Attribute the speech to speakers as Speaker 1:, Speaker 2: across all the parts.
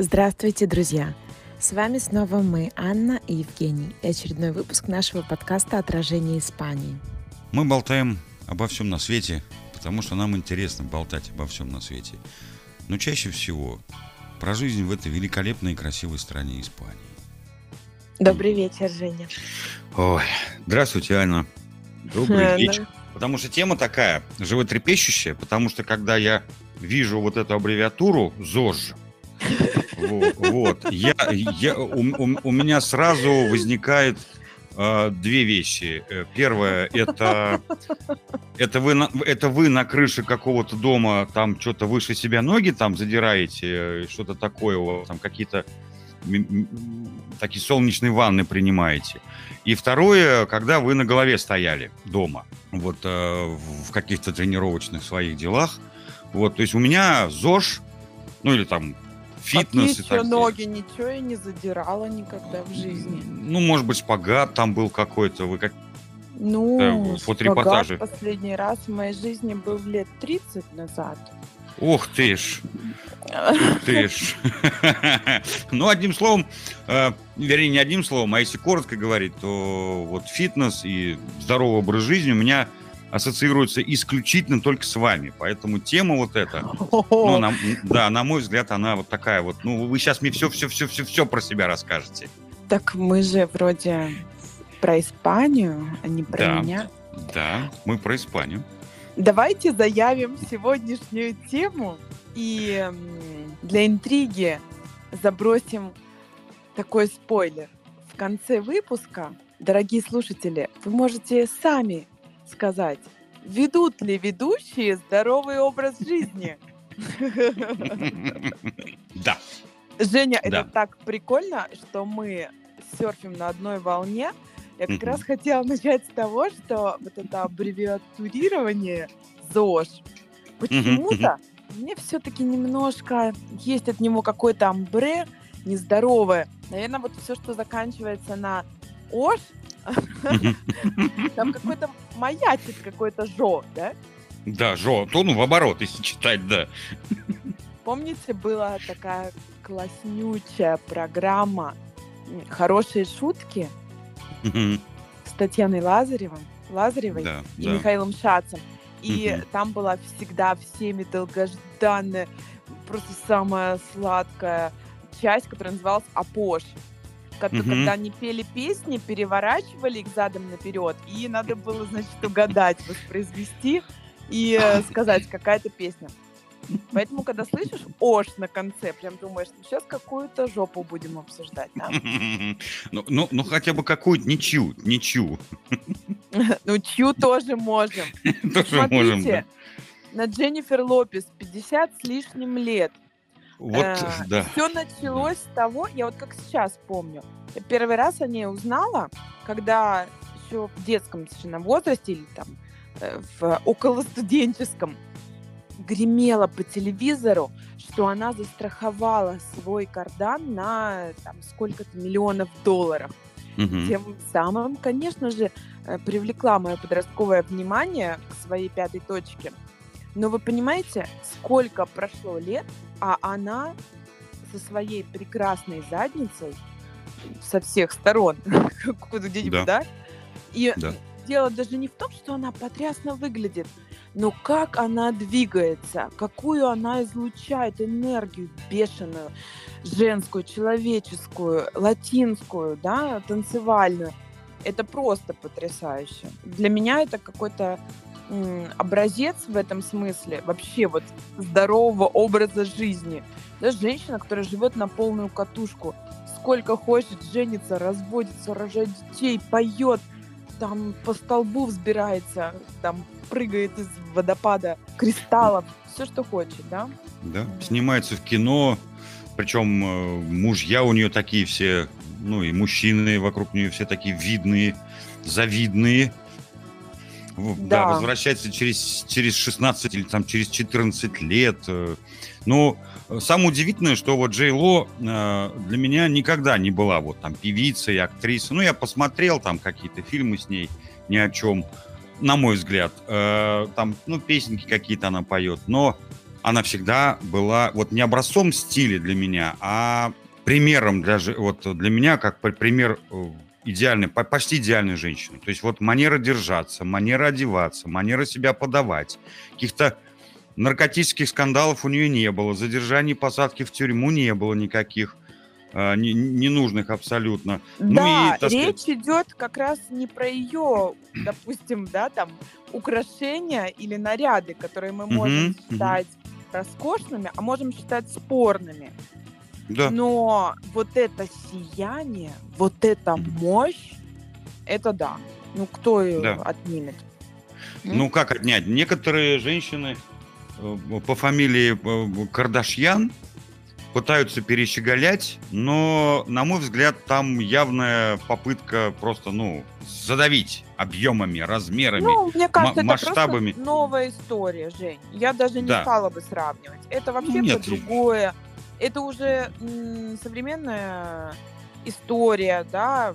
Speaker 1: Здравствуйте, друзья! С вами снова мы, Анна и Евгений, и очередной выпуск нашего подкаста «Отражение Испании».
Speaker 2: Мы болтаем обо всем на свете, потому что нам интересно болтать обо всем на свете. Но чаще всего про жизнь в этой великолепной и красивой стране Испании.
Speaker 1: Добрый вечер, Женя.
Speaker 2: Ой, здравствуйте, Анна. Добрый вечер. Потому что тема такая, животрепещущая, потому что когда я вижу вот эту аббревиатуру ЗОЖ, вот, вот. Я, я, у, у, меня сразу возникает э, две вещи. Э, первое это это вы на, это вы на крыше какого-то дома там что-то выше себя ноги там задираете, что-то такое там какие-то такие солнечные ванны принимаете. И второе, когда вы на голове стояли дома, вот э, в каких-то тренировочных своих делах, вот, то есть у меня ЗОЖ, ну или там фитнес
Speaker 3: и так ноги, ничего я не задирала никогда в жизни.
Speaker 2: Ну, может быть, шпагат там был какой-то, вы как...
Speaker 3: Ну, да, фоторепортажи. последний раз в моей жизни был лет 30 назад.
Speaker 2: Ух ты ж! Ух ты ж! ну, одним словом, э, вернее, не одним словом, а если коротко говорить, то вот фитнес и здоровый образ жизни у меня ассоциируется исключительно только с вами. Поэтому тема вот эта, ну, на, да, на мой взгляд, она вот такая вот. Ну, вы сейчас мне все-все-все-все-все про себя расскажете.
Speaker 3: Так мы же вроде про Испанию, а не про
Speaker 2: да,
Speaker 3: меня.
Speaker 2: Да, мы про Испанию.
Speaker 3: Давайте заявим сегодняшнюю тему и для интриги забросим такой спойлер. В конце выпуска, дорогие слушатели, вы можете сами сказать, ведут ли ведущие здоровый образ жизни?
Speaker 2: Да.
Speaker 3: Женя, это так прикольно, что мы серфим на одной волне. Я как раз хотела начать с того, что вот это аббревиатурирование ЗОЖ, почему-то мне все-таки немножко есть от него какой-то амбре нездоровое. Наверное, вот все, что заканчивается на ОШ, там какой-то маячит какой-то жо, да?
Speaker 2: Да, жо. То, ну, в оборот, если читать, да.
Speaker 3: Помните, была такая класснючая программа «Хорошие шутки» с Татьяной Лазаревым, Лазаревой
Speaker 2: да,
Speaker 3: и
Speaker 2: да.
Speaker 3: Михаилом Шацем. И угу. там была всегда всеми долгожданная, просто самая сладкая часть, которая называлась «Апош» когда, угу. когда они пели песни, переворачивали их задом наперед, и надо было, значит, угадать, воспроизвести и э, сказать, какая-то песня. Поэтому, когда слышишь «ош» на конце, прям думаешь, ну сейчас какую-то жопу будем обсуждать, да?
Speaker 2: Ну, ну, ну хотя бы какую-то ничью, ничью.
Speaker 3: Ну, чью тоже можем.
Speaker 2: Тоже можем,
Speaker 3: на Дженнифер Лопес 50 с лишним лет –
Speaker 2: вот, э, да.
Speaker 3: Все началось с того, я вот как сейчас помню, первый раз о ней узнала, когда еще в детском совершенно возрасте или там э, в околостуденческом гремело по телевизору, что она застраховала свой кардан на там, сколько-то миллионов долларов. Угу. Тем самым, конечно же, э, привлекла мое подростковое внимание к своей пятой точке – но вы понимаете, сколько прошло лет, а она со своей прекрасной задницей со всех сторон, где-нибудь, да. да? И да. дело даже не в том, что она потрясно выглядит, но как она двигается, какую она излучает энергию бешеную, женскую, человеческую, латинскую, да, танцевальную. Это просто потрясающе. Для меня это какой-то образец в этом смысле вообще вот здорового образа жизни. Да, женщина, которая живет на полную катушку, сколько хочет, женится, разводится, рожает детей, поет, там по столбу взбирается, там прыгает из водопада кристаллов, все, что хочет, да?
Speaker 2: Да, снимается в кино, причем э, мужья у нее такие все, ну и мужчины вокруг нее все такие видные, завидные, да. да, возвращается через, через 16 или там через 14 лет. Э. Но самое удивительное, что вот Джей Ло э, для меня никогда не была вот там певицей, актрисой. Ну, я посмотрел там какие-то фильмы с ней, ни о чем, на мой взгляд. Э, там, ну, песенки какие-то она поет. Но она всегда была вот не образцом стиля для меня, а примером для, вот для меня, как пример идеальной, почти идеальной женщины. То есть вот манера держаться, манера одеваться, манера себя подавать. Каких-то наркотических скандалов у нее не было, задержаний, посадки в тюрьму не было никаких э, ненужных абсолютно.
Speaker 3: Ну да, ну и, речь сказать... идет как раз не про ее, допустим, да, там украшения или наряды, которые мы можем считать роскошными, а можем считать спорными. Да. Но вот это сияние, вот эта мощь, это да. Ну, кто ее да. отнимет?
Speaker 2: Ну, как отнять? Некоторые женщины э, по фамилии э, Кардашьян пытаются перещеголять, но, на мой взгляд, там явная попытка просто, ну, задавить объемами, размерами, ну, мне кажется, масштабами.
Speaker 3: Это новая история, Жень. Я даже не да. стала бы сравнивать. Это вообще Нет, другое это уже современная история, да,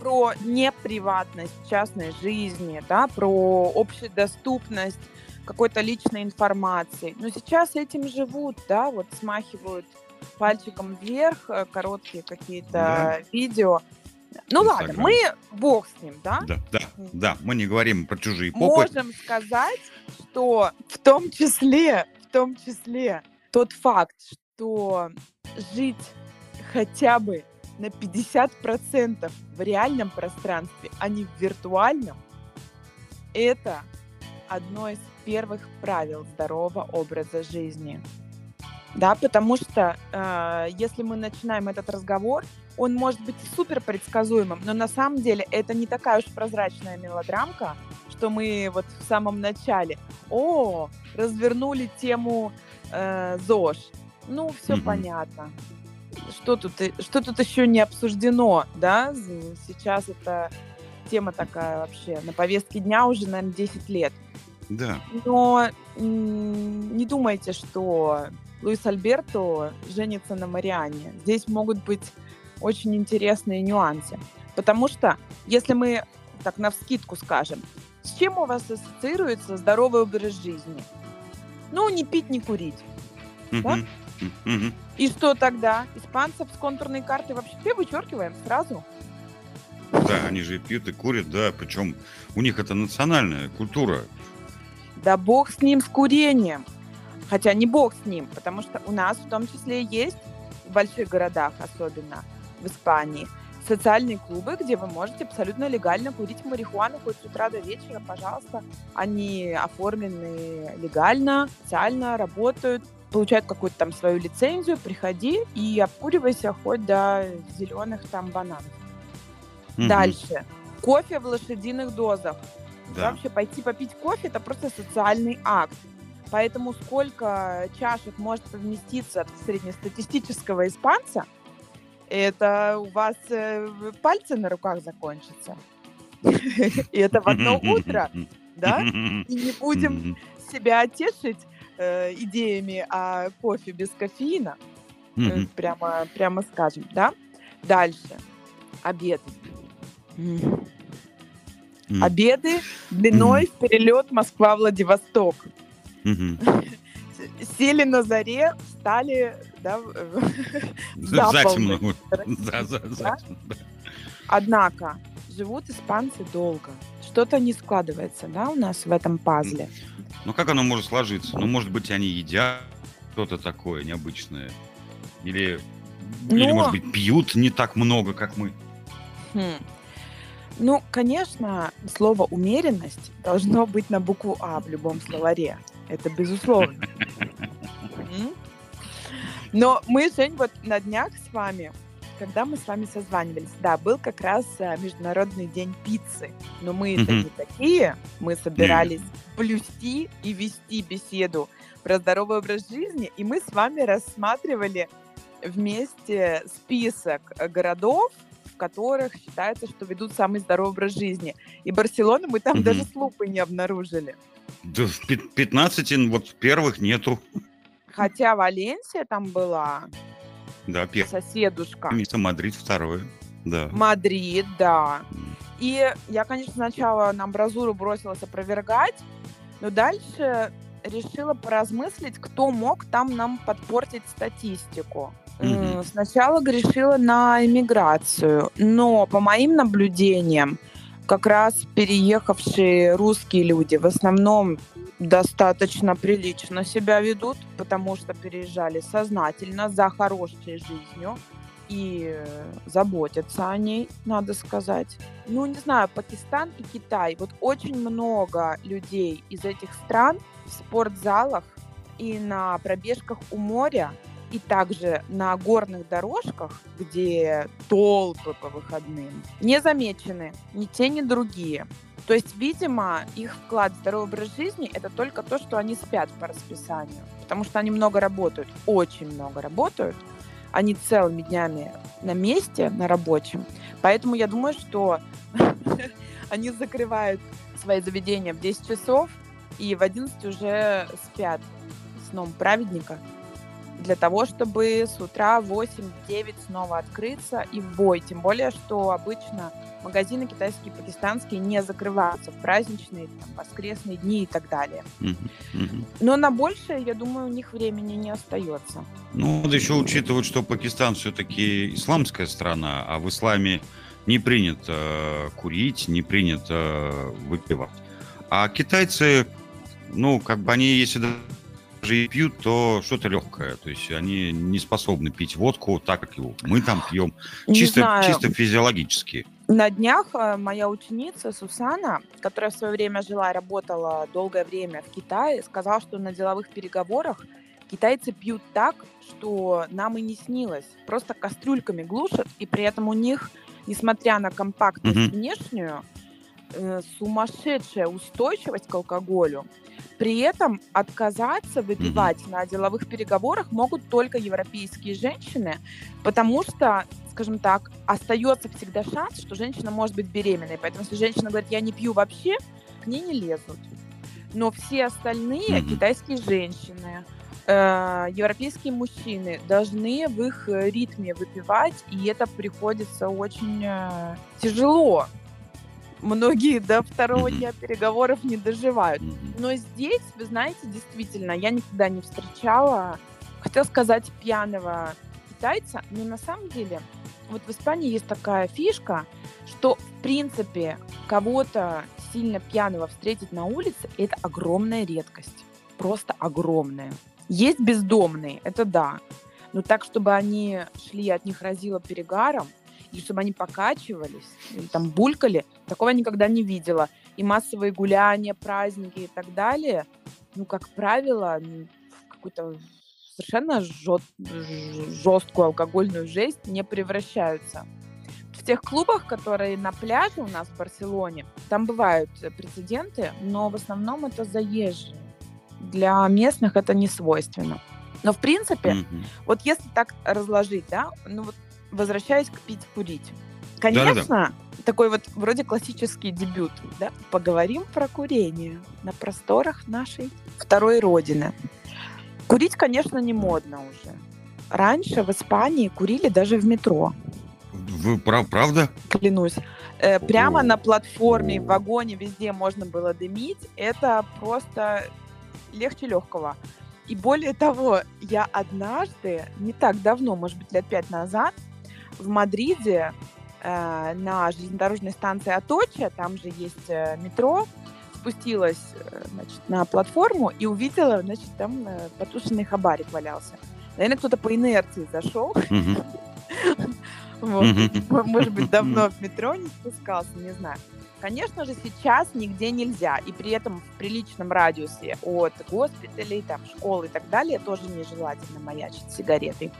Speaker 3: про неприватность частной жизни, да, про общедоступность какой-то личной информации. Но сейчас этим живут, да, вот смахивают пальчиком вверх э, короткие какие-то да. видео. Ну Инстаграм. ладно, мы бог с ним, да?
Speaker 2: Да, да, да, мы не говорим про чужие попы.
Speaker 3: Можем сказать, что в том числе, в том числе тот факт, что жить хотя бы на 50% в реальном пространстве, а не в виртуальном, это одно из первых правил здорового образа жизни. Да, потому что э, если мы начинаем этот разговор, он может быть супер предсказуемым, но на самом деле это не такая уж прозрачная мелодрамка, что мы вот в самом начале, о, развернули тему э, ЗОЖ, ну, все mm-hmm. понятно. Что тут, что тут еще не обсуждено, да? Сейчас это тема такая вообще на повестке дня уже, наверное, 10 лет.
Speaker 2: Да.
Speaker 3: Но не думайте, что Луис Альберто женится на Мариане. Здесь могут быть очень интересные нюансы. Потому что, если мы так на вскидку скажем, с чем у вас ассоциируется здоровый образ жизни? Ну, не пить, не курить. Mm-hmm. Да? И что тогда? Испанцев с контурной карты вообще вычеркиваем сразу?
Speaker 2: Да, они же пьют и курят, да, причем у них это национальная культура.
Speaker 3: Да бог с ним, с курением. Хотя не бог с ним, потому что у нас в том числе есть в больших городах, особенно в Испании, социальные клубы, где вы можете абсолютно легально курить марихуану хоть с утра до вечера, пожалуйста. Они оформлены легально, официально, работают, получают какую-то там свою лицензию, приходи и обкуривайся хоть до зеленых там бананов. Угу. Дальше. Кофе в лошадиных дозах. Да. Вообще пойти попить кофе это просто социальный акт. Поэтому сколько чашек может поместиться от среднестатистического испанца, это у вас э, пальцы на руках закончатся. И это в одно утро, да? И не будем себя тешить э, идеями о кофе без кофеина, mm-hmm. прямо, прямо скажем, да? Дальше. Обеды. Mm. Mm. Обеды длиной mm. в перелет Москва-Владивосток. Mm-hmm. Сели на заре, встали, да,
Speaker 2: Затемно.
Speaker 3: Однако живут испанцы долго. Что-то не складывается, да, у нас в этом пазле.
Speaker 2: Ну как оно может сложиться? Ну, может быть, они едят что-то такое необычное. Или, Но... или может быть, пьют не так много, как мы.
Speaker 3: Хм. Ну, конечно, слово умеренность должно быть на букву А в любом словаре. Это безусловно. Но мы, Жень, вот на днях с вами когда мы с вами созванивались, да, был как раз э, Международный день пиццы. Но мы это не такие. Мы собирались блюсти и вести беседу про здоровый образ жизни, и мы с вами рассматривали вместе список городов, в которых считается, что ведут самый здоровый образ жизни. И Барселону мы там даже с лупой не обнаружили.
Speaker 2: Да, в 15 вот первых нету.
Speaker 3: Хотя Валенсия там была.
Speaker 2: Да,
Speaker 3: первое. Соседушка.
Speaker 2: Место Мадрид второе. Да.
Speaker 3: Мадрид, да. И я, конечно, сначала на амбразуру бросилась опровергать, но дальше решила поразмыслить, кто мог там нам подпортить статистику. Mm-hmm. Сначала грешила на иммиграцию, но по моим наблюдениям, как раз переехавшие русские люди в основном достаточно прилично себя ведут, потому что переезжали сознательно за хорошей жизнью и заботятся о ней, надо сказать. Ну, не знаю, Пакистан и Китай. Вот очень много людей из этих стран в спортзалах и на пробежках у моря, и также на горных дорожках, где толпы по выходным, не замечены ни те, ни другие. То есть, видимо, их вклад в здоровый образ жизни – это только то, что они спят по расписанию, потому что они много работают, очень много работают, они целыми днями на месте, на рабочем. Поэтому я думаю, что они закрывают свои заведения в 10 часов и в 11 уже спят сном праведника для того, чтобы с утра в 8-9 снова открыться и в бой. Тем более, что обычно магазины китайские, пакистанские не закрываются в праздничные, там, воскресные дни и так далее. Но на большее, я думаю, у них времени не остается.
Speaker 2: Ну, надо еще учитывать, что Пакистан все-таки исламская страна, а в исламе не принято э, курить, не принято э, выпивать. А китайцы, ну, как бы они, если даже и пьют, то что-то легкое. То есть они не способны пить водку так, как его мы там пьем. Чисто, чисто физиологически.
Speaker 3: На днях э, моя ученица Сусана, которая в свое время жила и работала долгое время в Китае, сказала, что на деловых переговорах китайцы пьют так, что нам и не снилось. Просто кастрюльками глушат, и при этом у них, несмотря на компактность mm-hmm. внешнюю, э, сумасшедшая устойчивость к алкоголю. При этом отказаться выпивать mm-hmm. на деловых переговорах могут только европейские женщины, потому что скажем так, остается всегда шанс, что женщина может быть беременной. Поэтому если женщина говорит, я не пью вообще, к ней не лезут. Но все остальные mm-hmm. китайские женщины, э, европейские мужчины должны в их ритме выпивать, и это приходится очень э, тяжело. Многие до второго дня переговоров не доживают. Но здесь, вы знаете, действительно, я никогда не встречала, хотел сказать, пьяного китайца, но на самом деле вот в Испании есть такая фишка, что, в принципе, кого-то сильно пьяного встретить на улице – это огромная редкость. Просто огромная. Есть бездомные, это да. Но так, чтобы они шли, от них разило перегаром, и чтобы они покачивались, или там булькали, такого я никогда не видела. И массовые гуляния, праздники и так далее, ну, как правило, какую-то совершенно жесткую алкогольную жесть не превращаются. В тех клубах, которые на пляже у нас в Барселоне, там бывают прецеденты, но в основном это заезжие. Для местных это не свойственно. Но в принципе, mm-hmm. вот если так разложить, да, ну вот возвращаясь к пить, курить. Конечно, Да-да-да. такой вот вроде классический дебют, да, поговорим про курение на просторах нашей второй родины. Курить, конечно, не модно уже. Раньше в Испании курили даже в метро.
Speaker 2: Вы прав, правда?
Speaker 3: Клянусь. Э, прямо на платформе, в вагоне, везде можно было дымить. Это просто легче легкого. И более того, я однажды, не так давно, может быть, лет пять назад, в Мадриде э, на железнодорожной станции Аточа, там же есть э, метро, спустилась э, значит, на платформу и увидела, значит, там э, потушенный хабарик валялся. Наверное, кто-то по инерции зашел. Может быть, давно в метро не спускался, не знаю. Конечно же, сейчас нигде нельзя, и при этом в приличном радиусе от госпиталей, там, школ и так далее тоже нежелательно маячить сигаретой.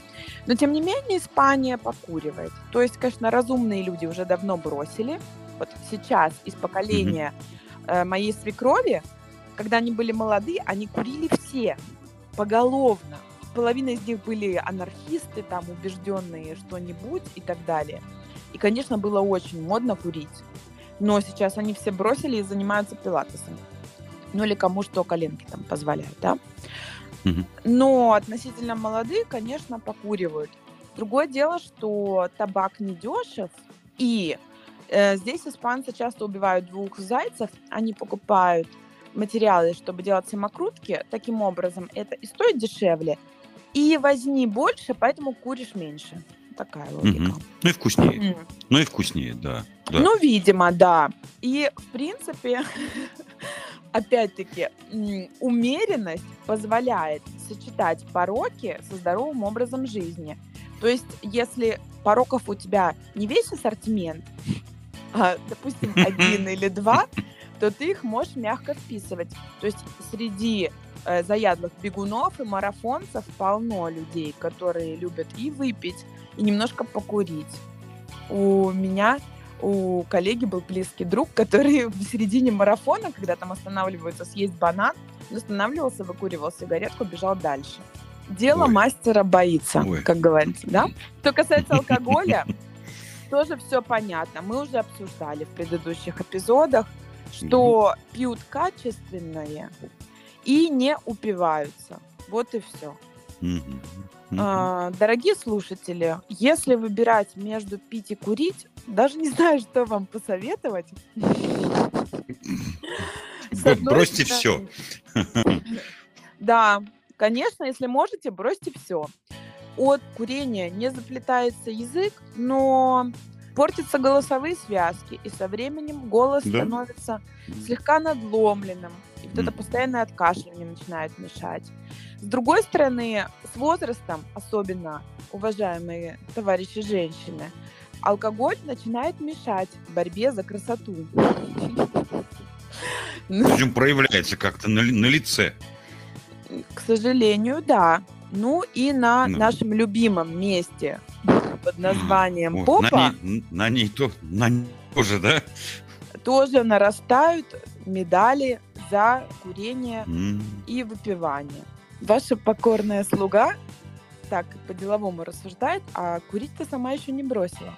Speaker 3: Но, тем не менее, Испания покуривает. То есть, конечно, разумные люди уже давно бросили. Вот сейчас из поколения Э, моей свекрови, когда они были молоды, они курили все, поголовно. Половина из них были анархисты, там, убежденные что-нибудь и так далее. И, конечно, было очень модно курить. Но сейчас они все бросили и занимаются пилатесом. Ну или кому что коленки там позволяют, да? Но относительно молодые, конечно, покуривают. Другое дело, что табак не дешев, и Э, здесь испанцы часто убивают двух зайцев. Они покупают материалы, чтобы делать самокрутки, таким образом это и стоит дешевле, и возни больше, поэтому куришь меньше. Такая логика.
Speaker 2: Мгм. Ну и вкуснее.
Speaker 3: М.
Speaker 2: Ну и вкуснее, да. да.
Speaker 3: Ну, видимо, да. И, в принципе, опять-таки, умеренность позволяет сочетать пороки со здоровым образом жизни. То есть, если пороков у тебя не весь ассортимент, а, допустим, один или два, то ты их можешь мягко списывать. То есть среди э, заядлых бегунов и марафонцев полно людей, которые любят и выпить, и немножко покурить. У меня, у коллеги был близкий друг, который в середине марафона, когда там останавливаются съесть банан, он останавливался, выкуривал сигаретку, бежал дальше. Дело
Speaker 2: Ой.
Speaker 3: мастера боится,
Speaker 2: Ой.
Speaker 3: как говорится, да? Что касается алкоголя, тоже все понятно. Мы уже обсуждали в предыдущих эпизодах, что пьют качественное и не упиваются. Вот и все.
Speaker 2: Мгм.
Speaker 3: А, дорогие слушатели, если выбирать между пить и курить, даже не знаю, что вам посоветовать.
Speaker 2: Бросьте все.
Speaker 3: Да, конечно, если можете, бросьте все. От курения не заплетается язык, но портятся голосовые связки, и со временем голос
Speaker 2: Да.
Speaker 3: становится слегка надломленным, и вот это постоянное откашливание начинает мешать. С другой стороны, с возрастом, особенно, уважаемые товарищи женщины, алкоголь начинает мешать в борьбе за красоту.
Speaker 2: Причем проявляется как-то на, на лице.
Speaker 3: К сожалению, да. Ну и на
Speaker 2: Ну.
Speaker 3: нашем любимом месте под названием
Speaker 2: О,
Speaker 3: попа
Speaker 2: На ней, на ней то, на ней тоже, да?
Speaker 3: тоже нарастают медали за курение
Speaker 2: М.
Speaker 3: и выпивание. Ваша покорная слуга так по-деловому рассуждает, а курить-то сама еще не бросила.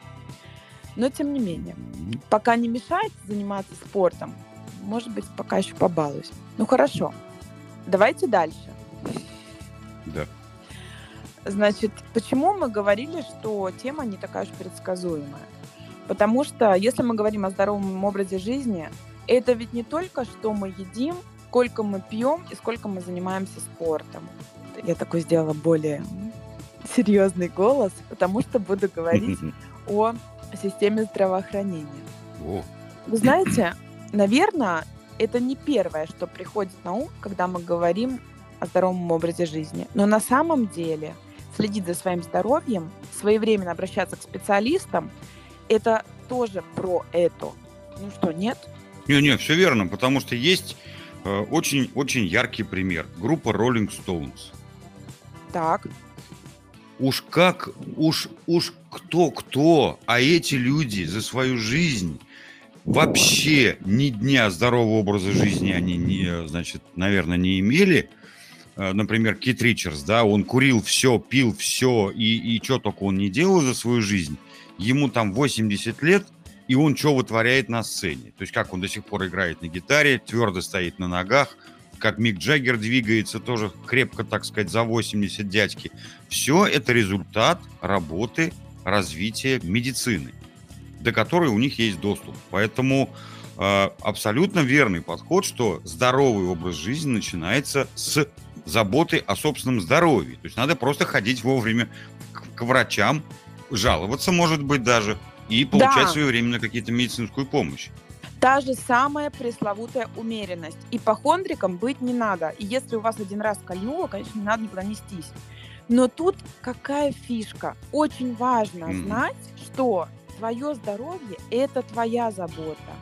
Speaker 3: Но тем не менее, пока не мешает заниматься спортом, может быть, пока еще побалуюсь. Ну хорошо, давайте дальше. Значит, почему мы говорили, что тема не такая уж предсказуемая? Потому что если мы говорим о здоровом образе жизни, это ведь не только что мы едим, сколько мы пьем и сколько мы занимаемся спортом. Я такой сделала более серьезный голос, потому что буду говорить о системе здравоохранения.
Speaker 2: О,
Speaker 3: Вы знаете, наверное, это не первое, что приходит на ум, когда мы говорим о здоровом образе жизни. Но на самом деле следить за своим здоровьем, своевременно обращаться к специалистам, это тоже про это. Ну что, нет?
Speaker 2: Не-не, все верно, потому что есть очень-очень яркий пример. Группа Rolling Stones.
Speaker 3: Так,
Speaker 2: Уж как, уж, уж кто-кто, а эти люди за свою жизнь вообще ни дня здорового образа жизни они, не, значит, наверное, не имели. Э, Например, Кит Ричардс, да, он курил все, пил все, и, и что только он не делал за свою жизнь. Ему там 80 лет, и он что вытворяет на сцене. То есть как он до сих пор играет на гитаре, твердо стоит на ногах, как Мик Джаггер двигается, тоже крепко, так сказать, за 80 дядьки. Все это результат работы, развития медицины, до которой у них есть доступ. Поэтому э, абсолютно верный подход, что здоровый образ жизни начинается с заботы о собственном здоровье. То есть надо просто ходить вовремя к, к врачам, жаловаться, может быть, даже, и получать
Speaker 3: Да.
Speaker 2: своевременно какие-то медицинскую помощь.
Speaker 3: та же самая пресловутая умеренность. Ипохондриком быть не надо. И если у вас один раз кольнуло, конечно, не надо никуда нестись. Но тут какая фишка? Очень важно
Speaker 2: Мгм.
Speaker 3: знать, что твое здоровье – это твоя забота.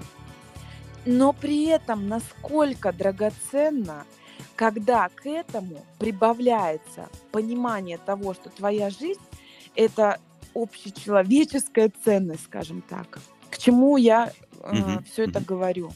Speaker 3: Но при этом насколько драгоценно, когда к этому прибавляется понимание того, что твоя жизнь – это общечеловеческая ценность, скажем так. К чему я
Speaker 2: Мгм,
Speaker 3: все это говорю?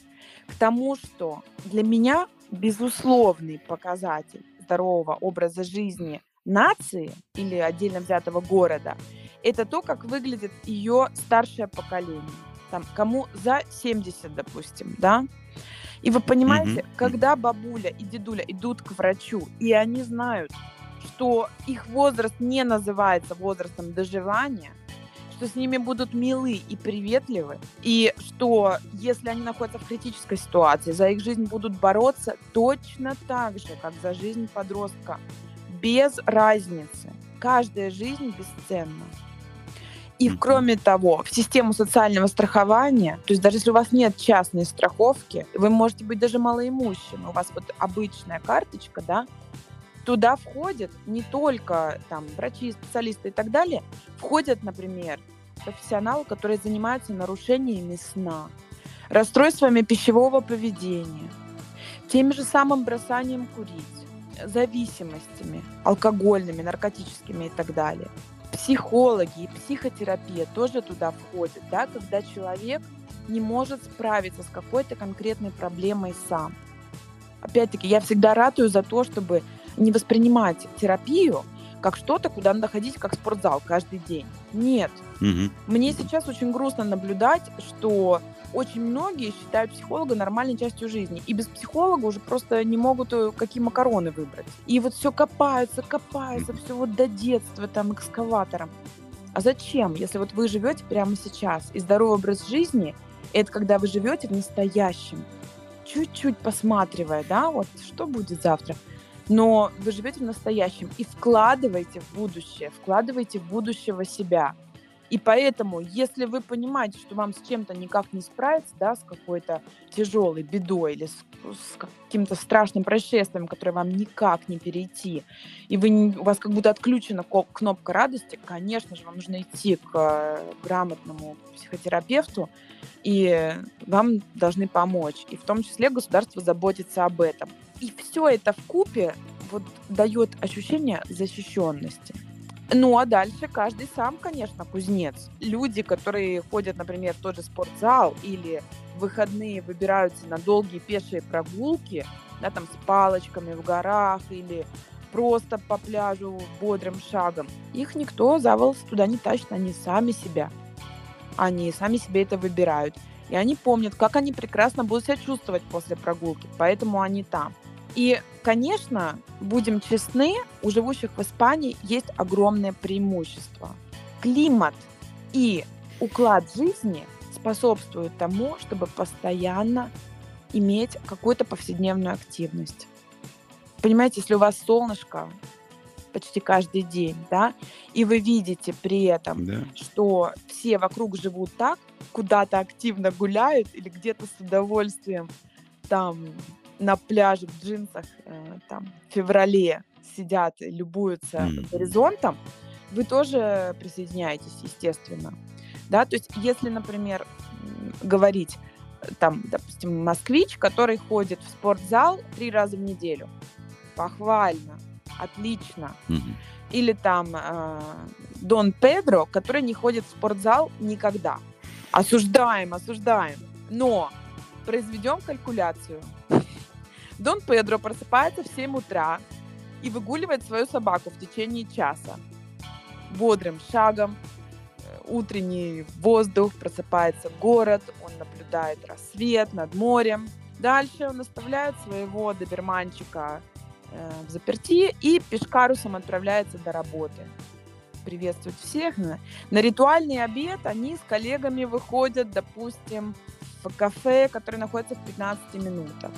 Speaker 3: К тому, что для меня безусловный показатель здорового образа жизни нации или отдельно взятого города – это то, как выглядит ее старшее поколение. Там, кому за 70, допустим, да? И вы понимаете,
Speaker 2: Мгм,
Speaker 3: когда бабуля и дедуля идут к врачу, и они знают, что их возраст не называется возрастом доживания, что с ними будут милы и приветливы, и что если они находятся в критической ситуации, за их жизнь будут бороться точно так же, как за жизнь подростка, без разницы. Каждая жизнь бесценна. И кроме того, в систему социального страхования, то есть даже если у вас нет частной страховки, вы можете быть даже малоимущим, у вас вот обычная карточка, да, туда входят не только там врачи, специалисты и так далее, входят, например, профессионалы, которые занимаются нарушениями сна, расстройствами пищевого поведения, тем же самым бросанием курить, зависимостями, алкогольными, наркотическими и так далее. Психологи и психотерапия тоже туда входят, да, когда человек не может справиться с какой-то конкретной проблемой сам. Опять-таки, я всегда ратую за то, чтобы не воспринимать терапию как что-то, куда надо ходить, как спортзал каждый день. Нет. Угу. Мне сейчас очень грустно наблюдать, что очень многие считают психолога нормальной частью жизни. И без психолога уже просто не могут э, какие макароны выбрать. И вот все копаются, копаются, все вот до детства там экскаватором. А зачем, если вот вы живете прямо сейчас, и здоровый образ жизни – это когда вы живете в настоящем, чуть-чуть посматривая, да, вот что будет завтра – но вы живете в настоящем и вкладываете в будущее, вкладываете в будущего себя. И поэтому, если вы понимаете, что вам с чем-то никак не справиться, да, с какой-то тяжелой бедой или с, с каким-то страшным происшествием, которое вам никак не перейти, и вы у вас как будто отключена кнопка радости, конечно же, вам нужно идти к э, грамотному психотерапевту, и вам должны помочь. И в том числе государство заботится об этом. И все это в купе вот дает ощущение защищенности. Ну а дальше каждый сам, конечно, кузнец. Люди, которые ходят, например, в тот же спортзал или в выходные выбираются на долгие пешие прогулки, да, там с палочками в горах или просто по пляжу бодрым шагом, их никто за волосы туда не тащит, они сами себя. Они сами себе это выбирают. И они помнят, как они прекрасно будут себя чувствовать после прогулки, поэтому они там. И, конечно, будем честны, у живущих в Испании есть огромное преимущество. Климат и уклад жизни способствуют тому, чтобы постоянно иметь какую-то повседневную активность. Понимаете, если у вас солнышко почти каждый день, да, и вы видите при этом, да. что все вокруг живут так, куда-то активно гуляют или где-то с удовольствием там на пляже в джинсах э, там в феврале сидят, любуются mm. горизонтом, вы тоже присоединяетесь, естественно. Да, то есть если, например, говорить, там, допустим, москвич, который ходит в спортзал три раза в неделю, похвально, отлично. Mm-hmm. Или там э, Дон Педро, который не ходит в спортзал никогда. Осуждаем, осуждаем. Но произведем калькуляцию. Дон Педро просыпается в 7 утра и выгуливает свою собаку в течение часа. Бодрым шагом, э, утренний воздух, просыпается город, он наблюдает рассвет над морем. Дальше он оставляет своего доберманчика э, в заперти и пешкарусом отправляется до работы. Приветствует всех. На ритуальный обед они с коллегами выходят, допустим, в кафе, которое находится в 15 минутах.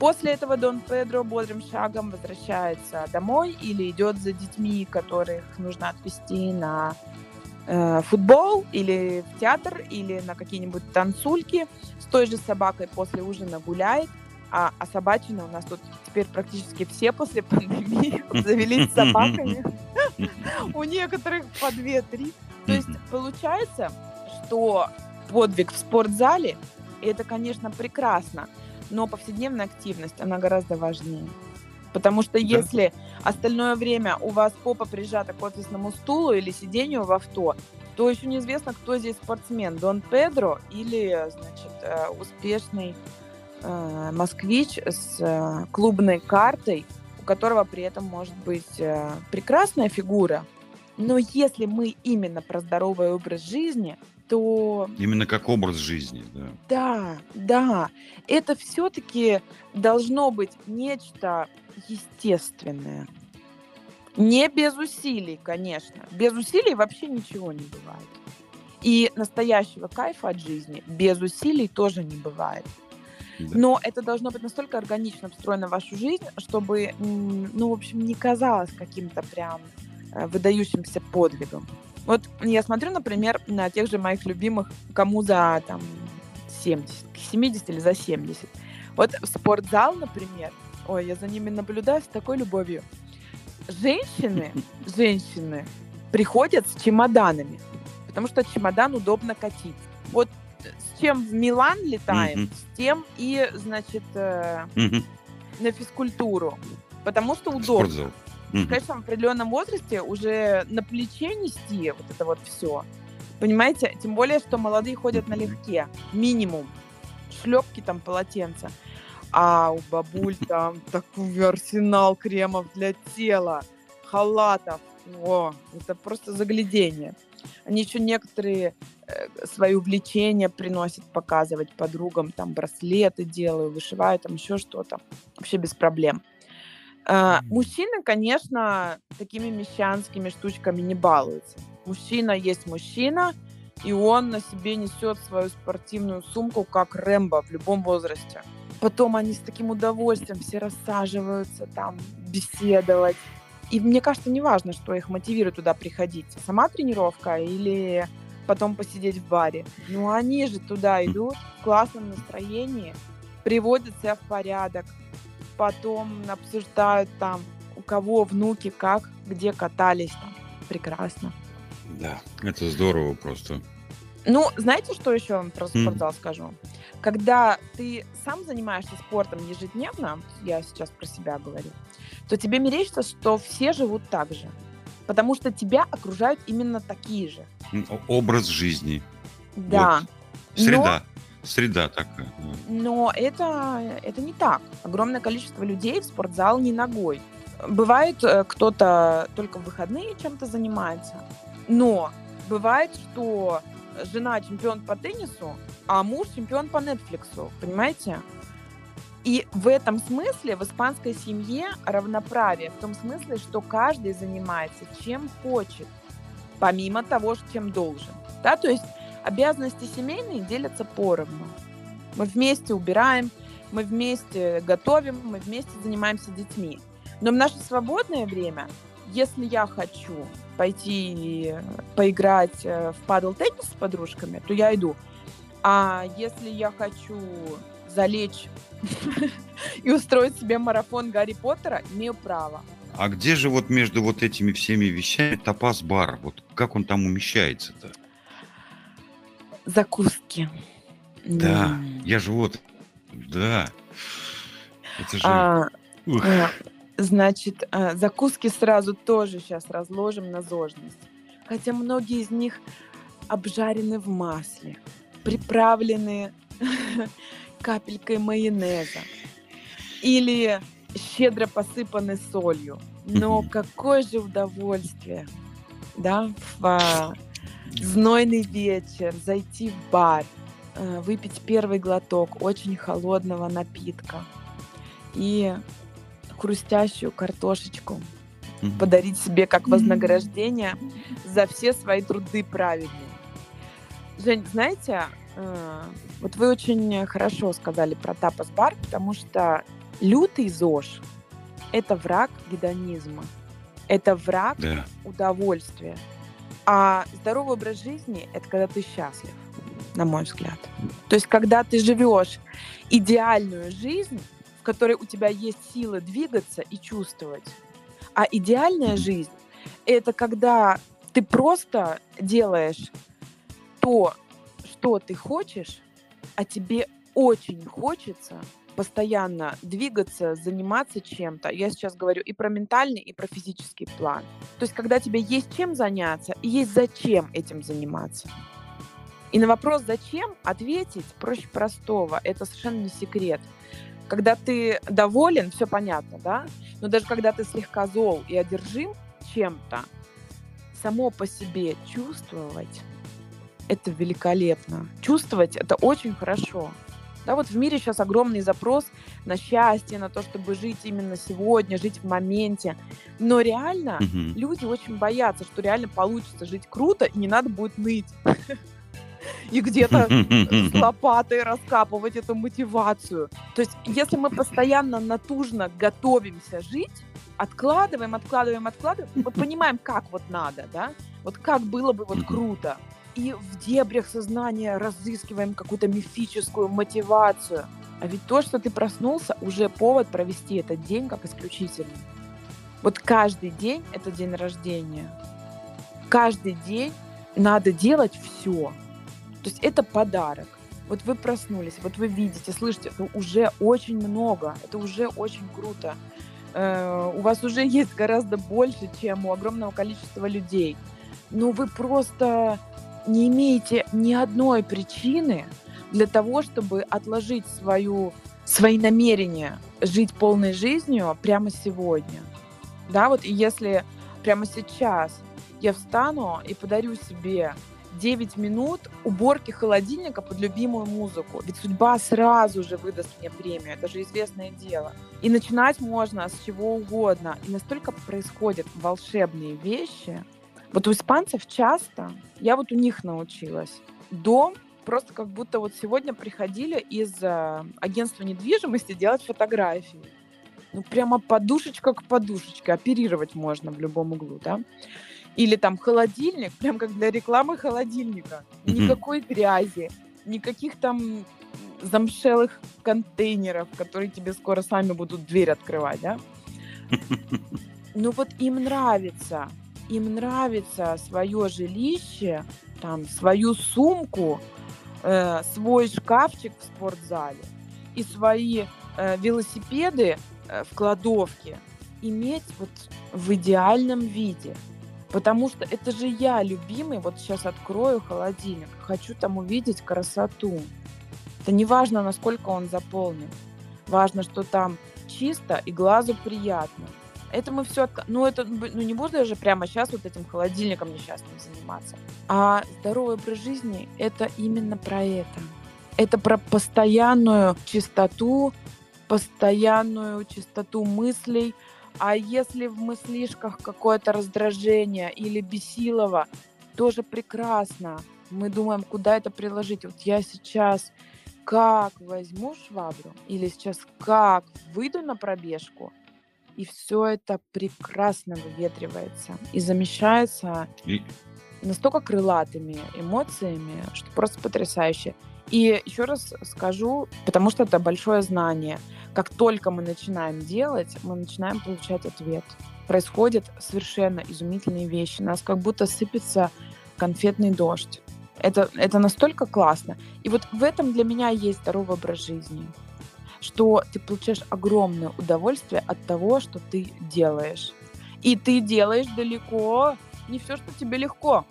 Speaker 3: После этого Дон Педро бодрым шагом возвращается домой или идет за детьми, которых нужно отвезти на э, футбол или в театр или на какие-нибудь танцульки. С той же собакой после ужина гуляет. А, а собачины у нас тут теперь практически все после пандемии завелись собаками. У некоторых по две-три. То есть получается, что подвиг в спортзале, это, конечно, прекрасно, но повседневная активность, она гораздо важнее. Потому что да. если остальное время у вас попа прижата к офисному стулу или сидению в авто, то еще неизвестно, кто здесь спортсмен, Дон Педро или, значит, э, успешный э, москвич с э, клубной картой, у которого при этом может быть прекрасная фигура. Но если мы именно про здоровый образ жизни, то...
Speaker 2: Именно как образ жизни, да.
Speaker 3: Да, да. Это все-таки должно быть нечто естественное. Не без усилий, конечно. Без усилий вообще ничего не бывает. И настоящего кайфа от жизни без усилий тоже не бывает. Да. Но это должно быть настолько органично встроено в вашу жизнь, чтобы, ну, в общем, не казалось каким-то прям э, выдающимся подвигом. Вот я смотрю, например, на тех же моих любимых, кому за там 70, 70 или за 70. Вот в спортзал, например, ой, я за ними наблюдаю с такой любовью. Женщины, женщины приходят с чемоданами, потому что чемодан удобно катить. Вот с чем в Милан летаем, mm-hmm. с тем и, значит, э, mm-hmm. на физкультуру, потому что удобно. Спортзал. Mm-hmm. Конечно, в определенном возрасте уже на плече нести вот это вот все. Понимаете? Тем более, что молодые ходят налегке. Минимум. Шлепки там, полотенца. А у бабуль там такой арсенал кремов для тела, халатов. О, это просто заглядение. Они еще некоторые э, свои увлечения приносят показывать подругам, там браслеты делают, вышивают, там еще что-то. Вообще без проблем. Э, мужчины, конечно, такими мещанскими штучками не балуются. Мужчина есть мужчина, и он на себе несет свою спортивную сумку, как Рэмбо в любом возрасте. Потом они с таким удовольствием все рассаживаются там, беседовать. И мне кажется, неважно, что их мотивирует туда приходить. Сама тренировка или потом посидеть в баре. Ну, они же туда идут в классном настроении, приводят себя в порядок, потом обсуждают там, у кого внуки как, где катались там. Прекрасно.
Speaker 2: Да, это здорово просто.
Speaker 3: Ну, знаете, что еще про спортзал mm. скажу? Когда ты сам занимаешься спортом ежедневно, я сейчас про себя говорю, то тебе мерещится, что все живут так же. Потому что тебя окружают именно такие же.
Speaker 2: Образ жизни.
Speaker 3: Да.
Speaker 2: Вот. Среда. Среда такая.
Speaker 3: Но это, это не так. Огромное количество людей в спортзал не ногой. Бывает, э, кто-то только в выходные чем-то занимается. Но бывает, что жена чемпион по теннису, а муж чемпион по Нетфликсу, понимаете? И в этом смысле в испанской семье равноправие, в том смысле, что каждый занимается чем хочет, помимо того, чем должен. Да? То есть обязанности семейные делятся поровну. Мы вместе убираем, мы вместе готовим, мы вместе занимаемся детьми. Но в наше свободное время, если я хочу пойти поиграть э, в падл теннис с подружками, то я иду. А если я хочу залечь и устроить себе марафон Гарри Поттера, имею право.
Speaker 2: А где же вот между вот этими всеми вещами тапас-бар? Вот как он там умещается-то?
Speaker 3: Закуски.
Speaker 2: Да, mm. я же вот, да. Это же... А,
Speaker 3: э, значит, а, закуски сразу тоже сейчас разложим на зожность. Хотя многие из них обжарены в масле, приправлены капелькой майонеза или щедро посыпаны солью. Но какое же удовольствие, да, в знойный вечер зайти в бар, э, выпить первый глоток очень холодного напитка и хрустящую картошечку подарить себе как вознаграждение за все свои труды праведные. Жень, знаете, э, вот вы очень хорошо сказали про тапас-бар, потому что лютый ЗОЖ – это враг гедонизма, это враг да. удовольствия. А здоровый образ жизни – это когда ты счастлив, на мой взгляд. То есть, когда ты живешь идеальную жизнь, в которой у тебя есть силы двигаться и чувствовать. А идеальная жизнь – это когда ты просто делаешь то, что ты хочешь, а тебе очень хочется постоянно двигаться, заниматься чем-то. Я сейчас говорю и про ментальный, и про физический план. То есть, когда тебе есть чем заняться и есть зачем этим заниматься. И на вопрос «зачем?» ответить проще простого. Это совершенно не секрет. Когда ты доволен, все понятно, да? Но даже когда ты слегка зол и одержим чем-то, само по себе чувствовать это великолепно. Чувствовать это очень хорошо. Да, вот в мире сейчас огромный запрос на счастье, на то, чтобы жить именно сегодня, жить в моменте. Но реально
Speaker 2: Мгм.
Speaker 3: люди очень боятся, что реально получится жить круто, и не надо будет ныть. И где-то с лопатой раскапывать эту мотивацию. То есть, если мы постоянно натужно готовимся жить, откладываем, откладываем, откладываем, мы понимаем, как вот надо, да? Вот как было бы вот круто. И в дебрях сознания разыскиваем какую-то мифическую мотивацию. А ведь то, что ты проснулся, уже повод провести этот день как исключительный. Вот каждый день это день рождения. Каждый день надо делать все. То есть это подарок. Вот вы проснулись, вот вы видите, слышите, это уже очень много, это уже очень круто. Э, У вас уже есть гораздо больше, чем у огромного количества людей. Но вы просто не имеете ни одной причины для того, чтобы отложить свою, свои намерения жить полной жизнью прямо сегодня. Да, вот и если прямо сейчас я встану и подарю себе 9 минут уборки холодильника под любимую музыку. Ведь судьба сразу же выдаст мне премию, это же известное дело. И начинать можно с чего угодно. И настолько происходят волшебные вещи. Вот у испанцев часто, я вот у них научилась, дом просто как будто вот сегодня приходили из э, агентства недвижимости делать фотографии. Ну, прямо подушечка к подушечке, оперировать можно в любом углу, да? Или там холодильник, прям как для рекламы холодильника. Никакой грязи, никаких там замшелых контейнеров, которые тебе скоро сами будут дверь открывать, да? Ну вот им нравится, им нравится свое жилище, там, свою сумку, э, свой шкафчик в спортзале и свои э, велосипеды э, в кладовке иметь вот в идеальном виде. Потому что это же я, любимый, вот сейчас открою холодильник, хочу там увидеть красоту. Это не важно, насколько он заполнен. Важно, что там чисто и глазу приятно. Это мы все... Ну, это, ну, не буду же прямо сейчас вот этим холодильником несчастным заниматься. А здоровый образ жизни — это именно про это. Это про постоянную чистоту, постоянную чистоту мыслей. А если в мыслишках какое-то раздражение или бесилово, тоже прекрасно. Мы думаем, куда это приложить. Вот я сейчас как возьму швабру или сейчас как выйду на пробежку, и все это прекрасно выветривается и замещается
Speaker 2: И-
Speaker 3: настолько крылатыми эмоциями, что просто потрясающе. И еще раз скажу, потому что это большое знание. Как только мы начинаем делать, мы начинаем получать ответ. Происходят совершенно изумительные вещи. Нас как будто сыпется конфетный дождь. Это, это настолько классно. И вот в этом для меня есть здоровый образ жизни. Что ты получаешь огромное удовольствие от того, что ты делаешь. И ты делаешь далеко не все, что тебе легко.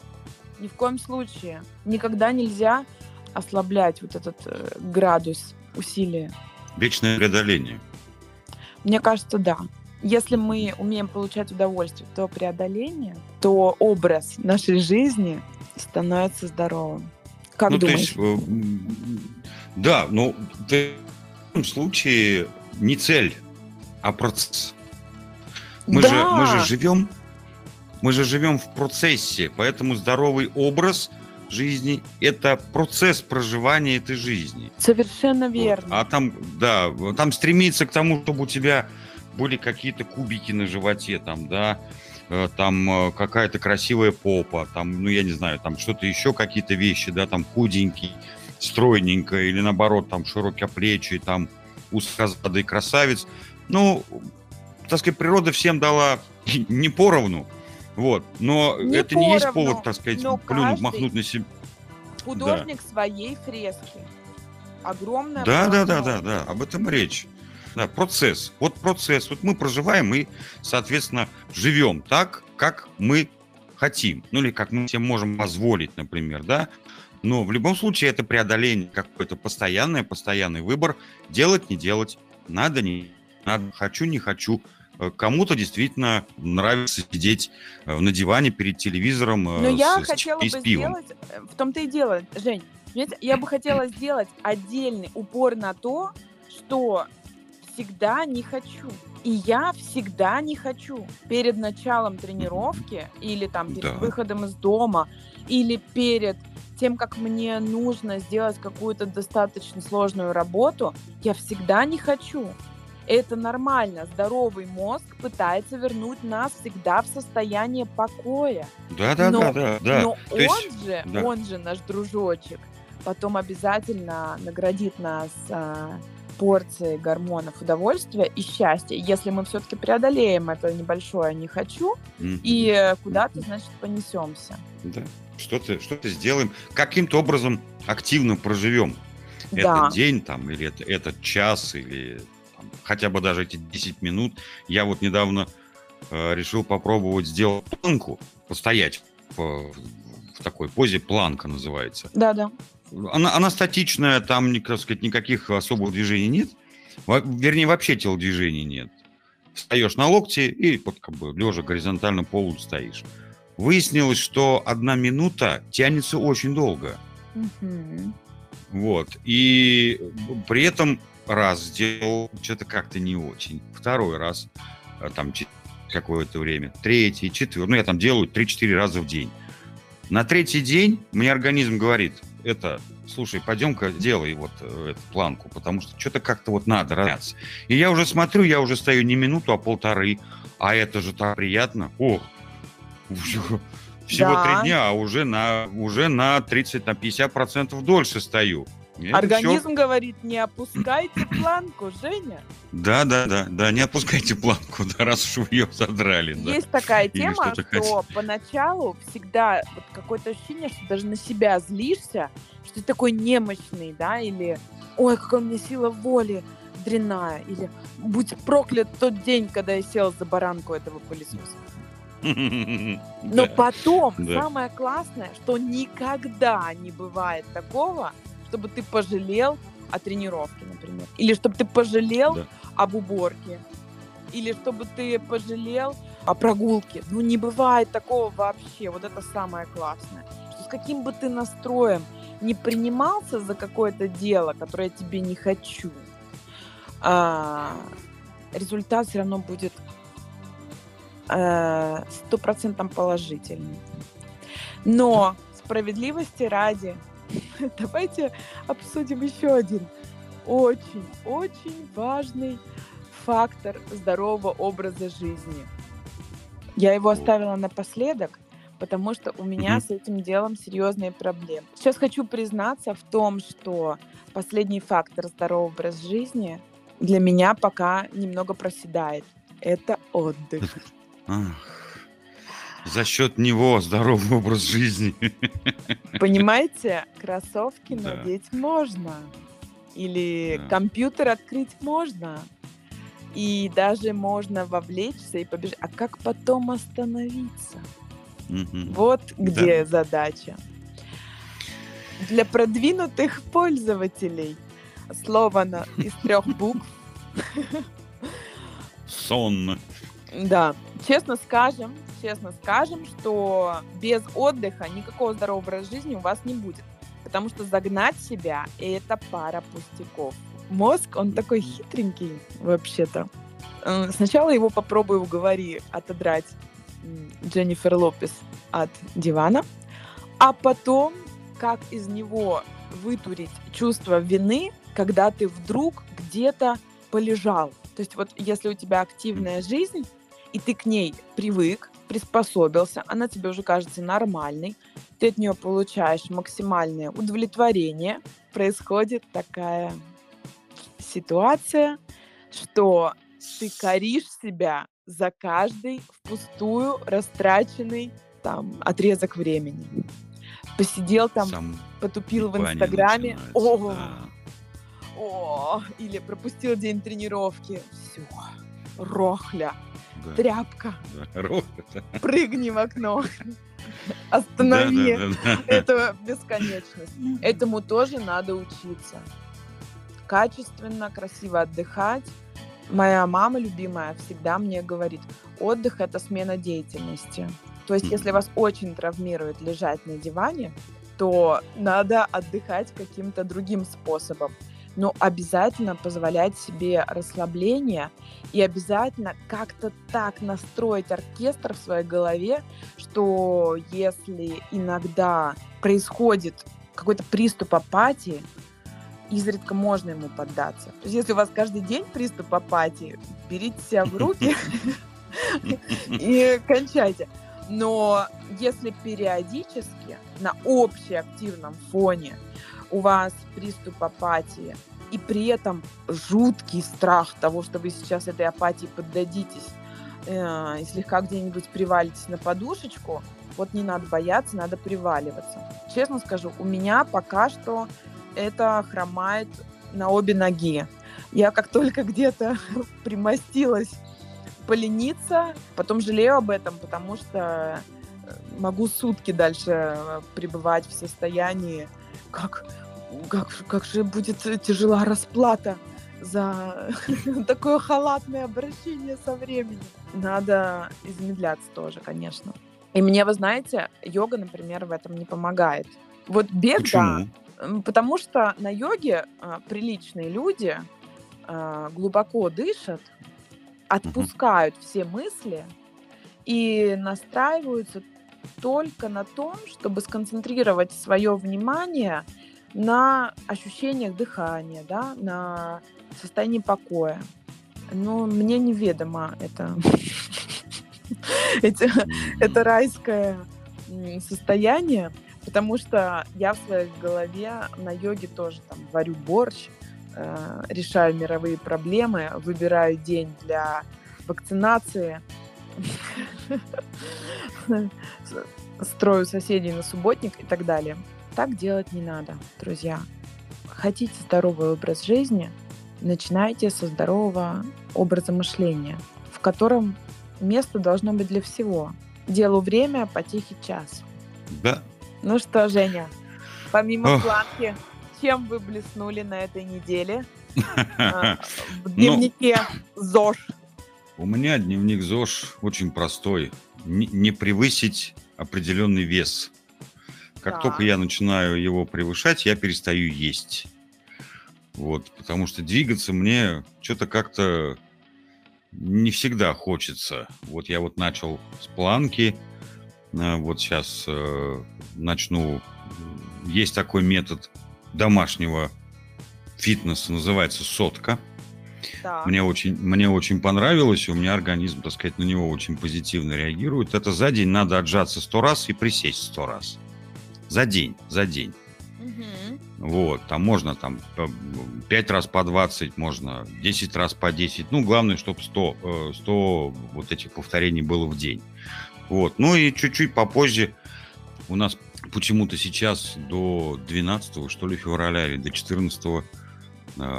Speaker 3: Ни в коем случае. Никогда нельзя ослаблять вот этот э, градус усилия.
Speaker 2: Вечное преодоление.
Speaker 3: Мне кажется, да. Если мы умеем получать удовольствие от этого преодоления, то образ нашей жизни становится здоровым. Как
Speaker 2: ну,
Speaker 3: думаешь?
Speaker 2: то есть, э, да, но в этом случае не цель, а процесс. Мы,
Speaker 3: да,
Speaker 2: же, мы же живем, мы же живем в процессе, поэтому здоровый образ жизни – это процесс проживания этой жизни.
Speaker 3: совершенно
Speaker 2: Вот.
Speaker 3: верно.
Speaker 2: А там, да, там стремиться к тому, чтобы у тебя были какие-то кубики на животе, там, да, э, там э, какая-то красивая попа, там, ну, я не знаю, там что-то еще, какие-то вещи, да, там худенький, стройненько, или наоборот, там широкоплечий, там узкозадый красавец. Ну, так сказать, природа всем дала не поровну, вот, но
Speaker 3: Не
Speaker 2: это не есть
Speaker 3: поровну,
Speaker 2: повод, так сказать, плюнуть, махнуть на себя.
Speaker 3: Художник своей фрески. Огромное
Speaker 2: Да, да, да, да, да, об этом речь. Да, процесс. Вот процесс. Вот мы проживаем и, соответственно, живем так, как мы хотим. Ну или как мы себе можем позволить, например, да. Но в любом случае это преодоление, какое-то постоянное, постоянный выбор. Делать, не делать, надо, не надо, хочу, не хочу. Э, Кому-то действительно нравится сидеть э, на диване перед телевизором э,
Speaker 3: Но я
Speaker 2: с- с
Speaker 3: хотела бы
Speaker 2: с пивом.
Speaker 3: сделать, в том-то и дело, Жень, я бы хотела сделать отдельный упор на то, что всегда не хочу. И я всегда не хочу. Перед началом тренировки или там перед
Speaker 2: Да.
Speaker 3: выходом из дома или перед тем, как мне нужно сделать какую-то достаточно сложную работу, я всегда не хочу. Это нормально. Здоровый мозг пытается вернуть нас всегда в состояние покоя.
Speaker 2: Да, да,
Speaker 3: Но-
Speaker 2: да, да, да.
Speaker 3: Но
Speaker 2: То
Speaker 3: он
Speaker 2: есть-
Speaker 3: же,
Speaker 2: да.
Speaker 3: он же наш дружочек, потом обязательно наградит нас а, порцией гормонов удовольствия и счастья, если мы все-таки преодолеем это небольшое «не хочу»
Speaker 2: Мгм.
Speaker 3: и куда-то, значит, понесемся.
Speaker 2: Да. Что-то что сделаем, каким-то образом активно проживем
Speaker 3: Да.
Speaker 2: этот день там, или это, этот час, или там, хотя бы даже эти 10 минут. Я вот недавно э, решил попробовать сделать планку, постоять в, в такой позе, планка называется.
Speaker 3: Да-да.
Speaker 2: Она, она статичная, там, так сказать, никаких особых движений нет. Во- вернее, вообще телодвижений нет. Встаешь на локти и вот как бы лежа горизонтально полу стоишь. Выяснилось, что одна минута тянется очень долго.
Speaker 3: Мгм.
Speaker 2: Вот. И при этом раз сделал что-то как-то не очень. Второй раз, э, там, какое-то время. Третий, четвертый. Ну, я там делаю 3-4 раза в день. На третий день мне организм говорит, это, слушай, пойдем-ка делай вот э, эту планку, потому что что-то как-то вот надо разняться. И я уже смотрю, я уже стою не минуту, а полторы. А это же так приятно. Ох, всего
Speaker 3: Да.
Speaker 2: три дня, а уже на, уже на 30, на 50 процентов дольше стою. Всё-
Speaker 3: Организм говорит, не опускайте планку, Женя.
Speaker 2: Да, да, да, да, не опускайте планку, да, раз уж вы ее задрали. Да.
Speaker 3: Есть такая
Speaker 2: Или
Speaker 3: тема, что поначалу всегда вот какое-то ощущение, что даже на себя злишься, что ты такой немощный, да, или ой, какая у меня сила воли дрянная, или будь проклят тот день, когда я сел за баранку этого пылесоса. Но потом самое классное, что никогда не бывает такого, чтобы ты пожалел о тренировке, например. Или чтобы ты пожалел
Speaker 2: Да.
Speaker 3: об уборке. Или чтобы ты пожалел о прогулке. Ну, не бывает такого вообще. Вот это самое классное. Что с каким бы ты настроем не принимался за какое-то дело, которое я тебе не хочу, а, результат все равно будет э, стопроцентно положительный. Но справедливости ради, давайте обсудим еще один очень-очень важный фактор здорового образа жизни. Я его оставила напоследок, потому что у меня с этим делом серьезные проблемы. Сейчас хочу признаться в том, что последний фактор здорового образа жизни для меня пока немного проседает. Это отдых.
Speaker 2: Ах, За счет него здоровый образ жизни.
Speaker 3: Понимаете, кроссовки
Speaker 2: Да.
Speaker 3: надеть можно. Или
Speaker 2: Да.
Speaker 3: компьютер открыть можно. И даже можно вовлечься и побежать. А как потом остановиться?
Speaker 2: Мгм.
Speaker 3: Вот где задача. Для продвинутых пользователей слово на- из трех букв.
Speaker 2: Сонно.
Speaker 3: Да, честно скажем, честно скажем, что без отдыха никакого здорового образа жизни у вас не будет. Потому что загнать себя – это пара пустяков. Мозг, он такой хитренький вообще-то. Э, Сначала его попробуй уговори отодрать Дженнифер Лопес от дивана, а потом как из него вытурить чувство вины, когда ты вдруг где-то полежал. То есть вот если у тебя активная жизнь, и ты к ней привык, приспособился, она тебе уже кажется нормальной, ты от нее получаешь максимальное удовлетворение, происходит такая ситуация, что ты коришь себя за каждый впустую растраченный там отрезок времени. Посидел там,
Speaker 2: Сам
Speaker 3: потупил в Инстаграме, о,
Speaker 2: да.
Speaker 3: о, или пропустил день тренировки, все, рохля,
Speaker 2: Да,
Speaker 3: тряпка,
Speaker 2: да.
Speaker 3: Прыгни в окно, останови.
Speaker 2: Да, да, да, да.
Speaker 3: Это бесконечность. Этому тоже надо учиться. Качественно, красиво отдыхать. Моя мама любимая всегда мне говорит, отдых – это смена деятельности. То есть, если вас очень травмирует лежать на диване, то надо отдыхать каким-то другим способом. Но обязательно позволять себе расслабление и обязательно как-то так настроить оркестр в своей голове, что если иногда происходит какой-то приступ апатии, изредка можно ему поддаться. То есть если у вас каждый день приступ апатии, берите себя в руки и кончайте. Но если периодически на общеактивном фоне у вас приступ апатии, и при этом жуткий страх того, что вы сейчас этой апатии поддадитесь э, и слегка где-нибудь привалитесь на подушечку, вот не надо бояться, надо приваливаться. Честно скажу, у меня пока что это хромает на обе ноги. Я как только где-то примостилась полениться, потом жалею об этом, потому что э, могу сутки дальше пребывать в состоянии, как, как, как же будет тяжела расплата за такое халатное обращение со временем. Надо измедляться тоже, конечно. И мне, вы знаете, йога, например, в этом не помогает. Вот бег, Почему? да, потому что на йоге а, приличные люди а, глубоко дышат, отпускают все мысли и настраиваются только на том, чтобы сконцентрировать свое внимание на ощущениях дыхания, да, на состоянии покоя. Но мне неведомо это, это райское состояние, потому что я в своей голове на йоге тоже там варю борщ, Э, решаю мировые проблемы, выбираю день для вакцинации, строю соседей на субботник и так далее. Так делать не надо, друзья. Хотите здоровый образ жизни, начинайте со здорового образа мышления, в котором место должно быть для всего. Делу время, потихий час.
Speaker 2: Да.
Speaker 3: Ну что, Женя, помимо Ох. планки, чем вы блеснули на этой неделе? А, в ну, дневнике ЗОЖ.
Speaker 2: У меня дневник ЗОЖ очень простой. Не превысить определенный вес. Как только я начинаю его превышать, я перестаю есть. Вот, потому что двигаться мне что-то как-то не всегда хочется. Вот я вот начал с планки, а, вот сейчас э, начну. Есть такой метод домашнего фитнеса, называется сотка. Да. Мне очень, мне очень понравилось, и у меня организм, так сказать, на него очень позитивно реагирует. Это за день надо отжаться сто раз и присесть сто раз. За день, за день. Угу. Вот, там можно там 5 раз по 20, можно 10 раз по 10. Ну, главное, чтобы 100, 100 э, вот этих повторений было в день. Вот, ну и чуть-чуть попозже у нас почему-то сейчас до 12 что ли февраля или до 14 э,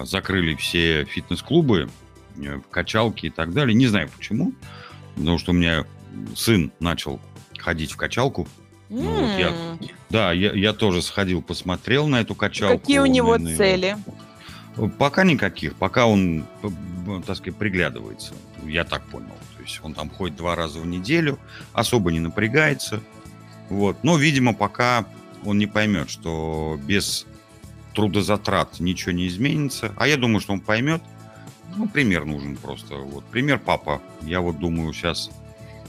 Speaker 2: закрыли все фитнес-клубы, э, качалки и так далее. Не знаю почему, потому что у меня сын начал ходить в качалку. Mm. Ну, вот я, да, я, я тоже сходил, посмотрел на эту качалку.
Speaker 3: Какие у него на, цели?
Speaker 2: Пока никаких, пока он, так сказать, приглядывается. Я так понял. То есть он там ходит два раза в неделю, особо не напрягается. Вот. Но, видимо, пока он не поймет, что без трудозатрат ничего не изменится. А я думаю, что он поймет. Ну, пример нужен просто. Вот. Пример папа. Я вот думаю, сейчас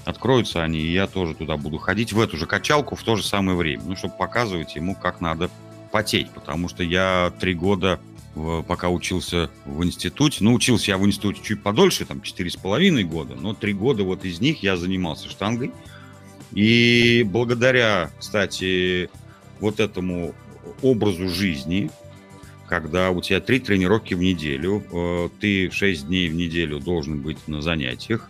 Speaker 2: откроются они, и я тоже туда буду ходить в эту же качалку в то же самое время. Ну, чтобы показывать ему, как надо потеть. Потому что я три года пока учился в институте. Ну, учился я в институте чуть подольше, там, четыре с половиной года, но три года вот из них я занимался штангой. И благодаря, кстати, вот этому образу жизни, когда у тебя три тренировки в неделю, э, ты шесть дней в неделю должен быть на занятиях,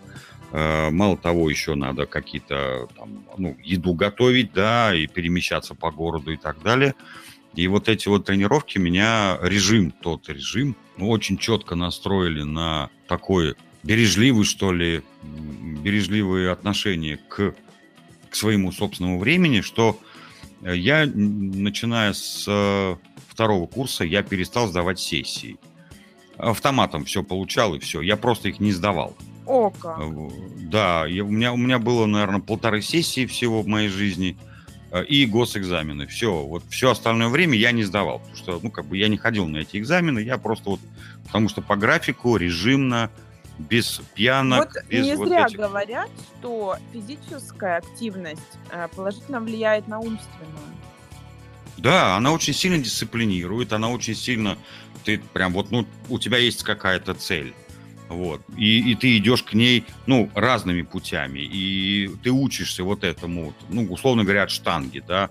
Speaker 2: э, Мало того, еще надо какие-то там, ну, еду готовить, да, и перемещаться по городу и так далее. И вот эти вот тренировки меня режим, тот режим, ну, очень четко настроили на такое бережливый, что ли, бережливые отношения к к своему собственному времени, что я, начиная с э, второго курса, я перестал сдавать сессии. Автоматом все получал и все. Я просто их не сдавал.
Speaker 3: О, как.
Speaker 2: Да, я, у, меня, у меня было, наверное, полторы сессии всего в моей жизни. э, и госэкзамены. Все, вот все остальное время я не сдавал, потому что, ну, как бы я не ходил на эти экзамены, я просто вот, потому что по графику, режимно, без пьянок,
Speaker 3: Вот
Speaker 2: без
Speaker 3: не
Speaker 2: вот
Speaker 3: зря
Speaker 2: этих...
Speaker 3: говорят, что физическая активность э, положительно влияет на умственную.
Speaker 2: Да, она очень сильно дисциплинирует, она очень сильно, ты прям вот, ну, у тебя есть какая-то цель, вот, и, и ты идешь к ней, ну, разными путями, и ты учишься вот этому, ну, условно говоря, от штанги, да,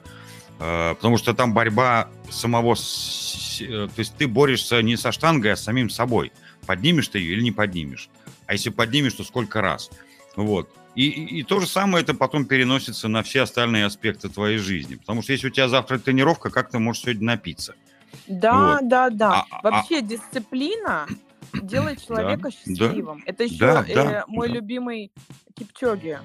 Speaker 2: Э, потому что там борьба самого, с- э, то есть ты борешься не со штангой, а с самим собой, поднимешь ты ее или не поднимешь, а если поднимешь, то сколько раз, вот. И, и, и то же самое это потом переносится на все остальные аспекты твоей жизни. Потому что если у тебя завтра тренировка, как ты можешь сегодня напиться?
Speaker 3: Да,
Speaker 2: Вот.
Speaker 3: да, да.
Speaker 2: А- а-
Speaker 3: Вообще дисциплина делает человека
Speaker 2: да,
Speaker 3: счастливым. Это еще
Speaker 2: да,
Speaker 3: э,
Speaker 2: да,
Speaker 3: мой
Speaker 2: да.
Speaker 3: любимый Кипчоги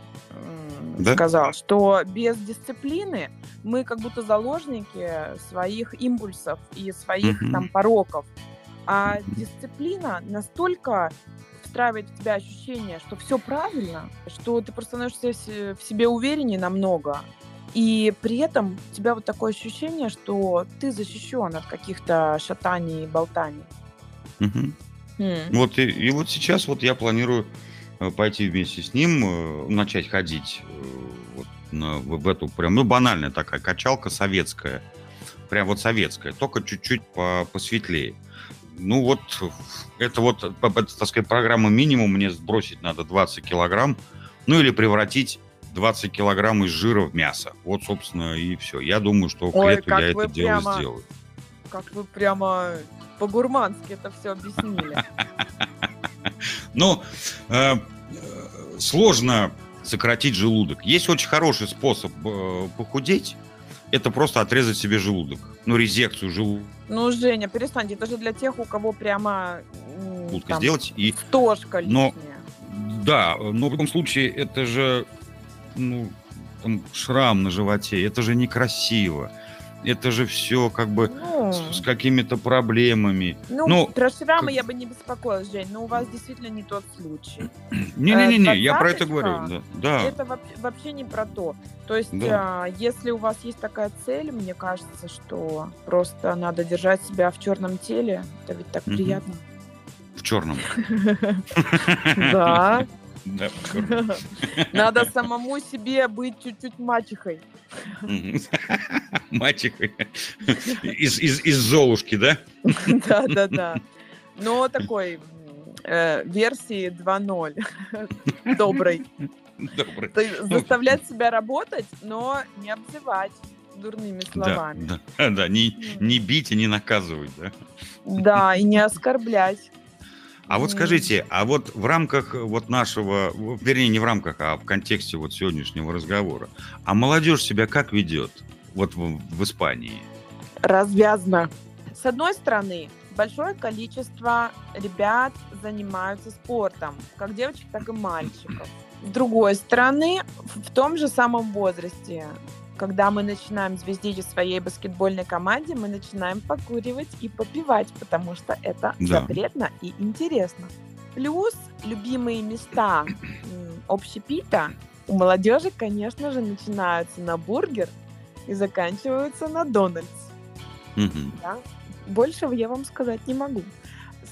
Speaker 2: Да.
Speaker 3: сказал, что без дисциплины мы как будто заложники своих импульсов и своих
Speaker 2: Мгм.
Speaker 3: там пороков. А дисциплина настолько встраивает в тебя ощущение, что все правильно, что ты просто становишься в себе увереннее намного. И при этом у тебя вот такое ощущение, что ты защищен от каких-то шатаний и болтаний.
Speaker 2: Мгм.
Speaker 3: М.
Speaker 2: Вот и, и вот сейчас вот я планирую э, пойти вместе с ним, э, начать ходить э, вот на- в, в эту прям, ну, банальная такая качалка советская. Прям вот советская, только чуть-чуть по- посветлее. Ну вот, это вот, э, по- по- так сказать, программа минимум, мне сбросить надо 20 килограмм, ну или превратить 20 килограмм из жира в мясо. Вот, собственно, и все. Я думаю, что к
Speaker 3: Ой,
Speaker 2: лету я это дело
Speaker 3: прямо-
Speaker 2: сделаю.
Speaker 3: Как вы прямо по-гурмански это все объяснили.
Speaker 2: Но э, э, сложно сократить желудок. Есть очень хороший способ э, похудеть. Это просто отрезать себе желудок. Ну, резекцию желудка
Speaker 3: Ну, Женя, перестаньте, это же для тех, у кого прямо там,
Speaker 2: сделать. И
Speaker 3: стошка
Speaker 2: Но-
Speaker 3: лишняя.
Speaker 2: да, но в любом случае это же ну, там, шрам на животе. Это же некрасиво. Это же все как бы
Speaker 3: Ну,
Speaker 2: с, с какими-то проблемами.
Speaker 3: ну,
Speaker 2: ну,
Speaker 3: про шрамы
Speaker 2: как-
Speaker 3: я бы не беспокоилась, Жень, но у вас действительно не тот случай.
Speaker 2: Не-не-не, я про это говорю. Да.
Speaker 3: Это вообще, не про то. То есть,
Speaker 2: Да.
Speaker 3: а, если у вас есть такая цель, мне кажется, что просто надо держать себя в черном теле. Это ведь так
Speaker 2: Мгм.
Speaker 3: приятно.
Speaker 2: в черном.
Speaker 3: Да.
Speaker 2: Да.
Speaker 3: Надо самому себе быть чуть-чуть мачехой.
Speaker 2: Мальчик из, из, из Золушки, да?
Speaker 3: Да, да, да. Но такой э, версии 2.0. Доброй.
Speaker 2: Добрый.
Speaker 3: Есть заставлять себя работать, но не обзывать дурными
Speaker 2: Да,
Speaker 3: словами.
Speaker 2: да, да, не, не бить и не наказывать, да?
Speaker 3: Да, и не оскорблять.
Speaker 2: А вот скажите, а вот в рамках вот нашего, вернее, не в рамках, а в контексте вот сегодняшнего разговора, а молодежь себя как ведет вот в, в Испании?
Speaker 3: развязно. С одной стороны, большое количество ребят занимаются спортом, как девочек, так и мальчиков. С другой стороны, в том же самом возрасте, когда мы начинаем звездить в своей баскетбольной команде, мы начинаем покуривать и попивать, потому что это
Speaker 2: Да.
Speaker 3: запретно и интересно. Плюс любимые места общепита у молодежи, конечно же, начинаются на бургер и заканчиваются на Дональдс.
Speaker 2: Мгм.
Speaker 3: Да? Большего я вам сказать не могу.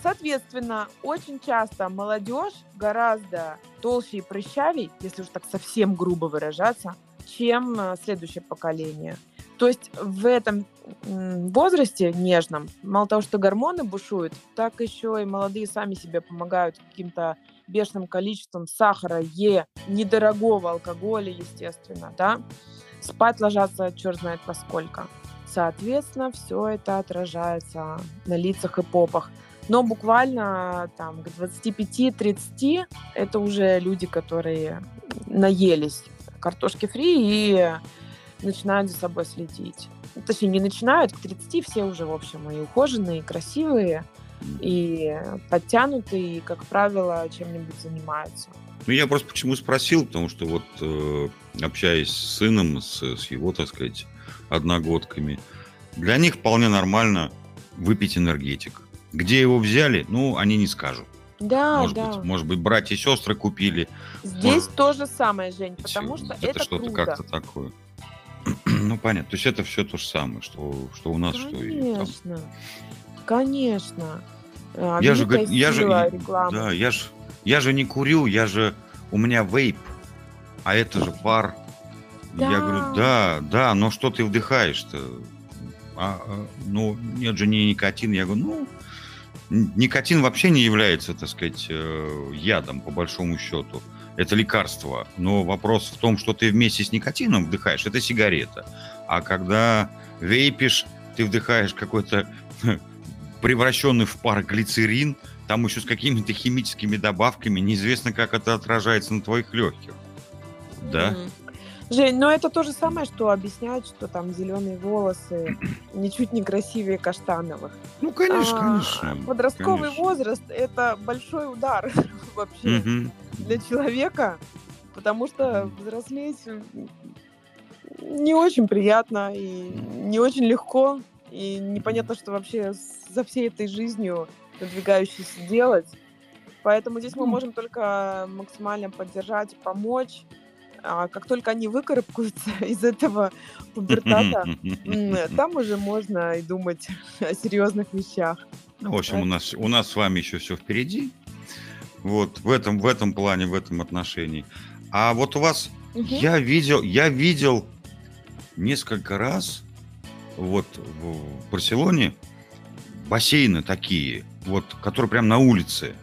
Speaker 3: Соответственно, очень часто молодежь гораздо толще и прыщавей, если уж так совсем грубо выражаться, чем э, следующее поколение. То есть в этом возрасте нежном, мало того, что гормоны бушуют, так еще и молодые сами себе помогают каким-то бешеным количеством сахара, е, недорогого алкоголя, естественно, да, спать ложатся черт знает во сколько. Соответственно, все это отражается на лицах и попах. Но буквально там к 25-30 это уже люди, которые наелись картошки фри и начинают за собой следить. Точнее, не начинают, к 30 все уже, в общем, и ухоженные, и красивые, и подтянутые, и, как правило, чем-нибудь занимаются.
Speaker 2: Ну, я просто почему спросил, потому что вот э, общаясь с сыном, с, с его, так сказать, одногодками, для них вполне нормально выпить энергетик. Где его взяли, ну, они не скажут.
Speaker 3: Да,
Speaker 2: может,
Speaker 3: да.
Speaker 2: быть, может быть, братья и сестры купили.
Speaker 3: Здесь
Speaker 2: может,
Speaker 3: то же самое, Жень, потому что
Speaker 2: это,
Speaker 3: это,
Speaker 2: что-то как-то такое. Ну, понятно. То есть это все то же самое, что, что у нас,
Speaker 3: Конечно,
Speaker 2: что и там.
Speaker 3: конечно. А,
Speaker 2: Я же, я же,
Speaker 3: рекламы.
Speaker 2: да, я же, я же не курю, я же, у меня вейп, а это же пар. Я
Speaker 3: Да.
Speaker 2: говорю, да, да, но что ты вдыхаешь-то? А, а, ну, нет же не никотин. Я говорю, ну, никотин вообще не является, так сказать, э, ядом, по большому счету. Это лекарство. Но вопрос в том, что ты вместе с никотином вдыхаешь, это сигарета. А когда вейпишь, ты вдыхаешь какой-то превращенный в пар глицерин, там еще с какими-то химическими добавками, неизвестно, как это отражается на твоих легких. Да?
Speaker 3: Мгм. Жень, ну это то же самое, что объяснять, что там зеленые волосы ничуть не красивее каштановых.
Speaker 2: Ну, конечно,
Speaker 3: А,
Speaker 2: конечно.
Speaker 3: Подростковый
Speaker 2: конечно.
Speaker 3: возраст это большой удар вообще
Speaker 2: Мгм.
Speaker 3: для человека, потому что взрослеть не очень приятно и не очень легко, и непонятно, что вообще за всей этой жизнью надвигающейся делать. Поэтому здесь мы можем только максимально поддержать, помочь. А как только они выкарабкаются из этого пубертата, там уже можно и думать о серьезных вещах.
Speaker 2: Ну, в общем, у нас, у нас с вами еще все впереди. Вот, в этом, в этом плане, в этом отношении. А вот у вас,
Speaker 3: Мгм.
Speaker 2: я видел, я видел несколько раз вот в Барселоне бассейны такие, вот, которые прям на улице.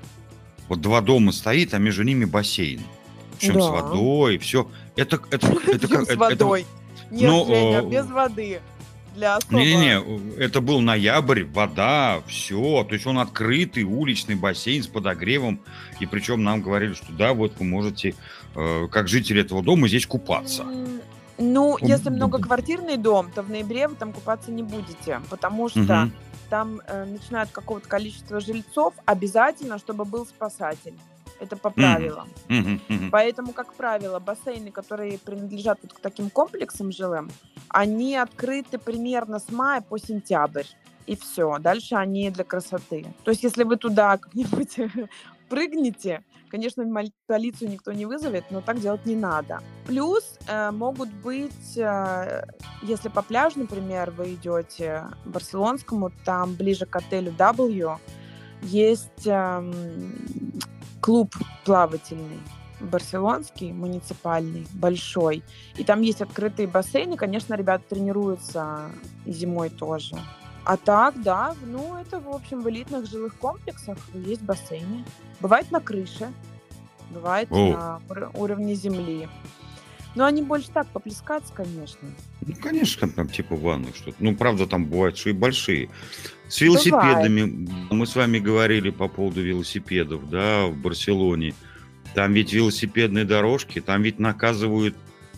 Speaker 2: Вот два дома стоит, а между ними бассейн. Причем с
Speaker 3: Да.
Speaker 2: водой, все. Это, это, это,
Speaker 3: с
Speaker 2: это- это-
Speaker 3: водой. Нет,
Speaker 2: ну,
Speaker 3: Женя, без воды. Для особо...
Speaker 2: Не-не-не, это был ноябрь, вода, все. То есть он открытый, уличный бассейн с подогревом. И причем нам говорили, что да, вот вы можете, э, как жители этого дома, здесь купаться.
Speaker 3: Ну, если многоквартирный дом, то в ноябре вы там купаться не будете, потому что
Speaker 2: Мгм.
Speaker 3: там э, начинают какого-то количества жильцов, обязательно, чтобы был спасатель. Это по правилам.
Speaker 2: Мгм, мгм.
Speaker 3: Поэтому, как правило, бассейны, которые принадлежат вот к таким комплексам жилым, они открыты примерно с мая по сентябрь. И все. Дальше они для красоты. То есть, если вы туда как-нибудь прыгнете, конечно, полицию никто не вызовет, но так делать не надо. Плюс э, могут быть, э, если по пляжу, например, вы идете барселонскому, там ближе к отелю W есть эм, клуб плавательный барселонский, муниципальный, большой. И там есть открытые бассейны. Конечно, ребята тренируются зимой тоже. А так, да, ну, это, в общем, в элитных жилых комплексах есть бассейны. Бывает на крыше, бывает
Speaker 2: О.
Speaker 3: на ур- уровне земли. Но они больше так, поплескаться, конечно.
Speaker 2: Ну, конечно, там, типа ванны что-то. Ну, правда, там бывают, что и большие. С велосипедами. Мы с вами говорили по поводу велосипедов, да, в Барселоне. Там ведь велосипедные дорожки, там ведь наказывают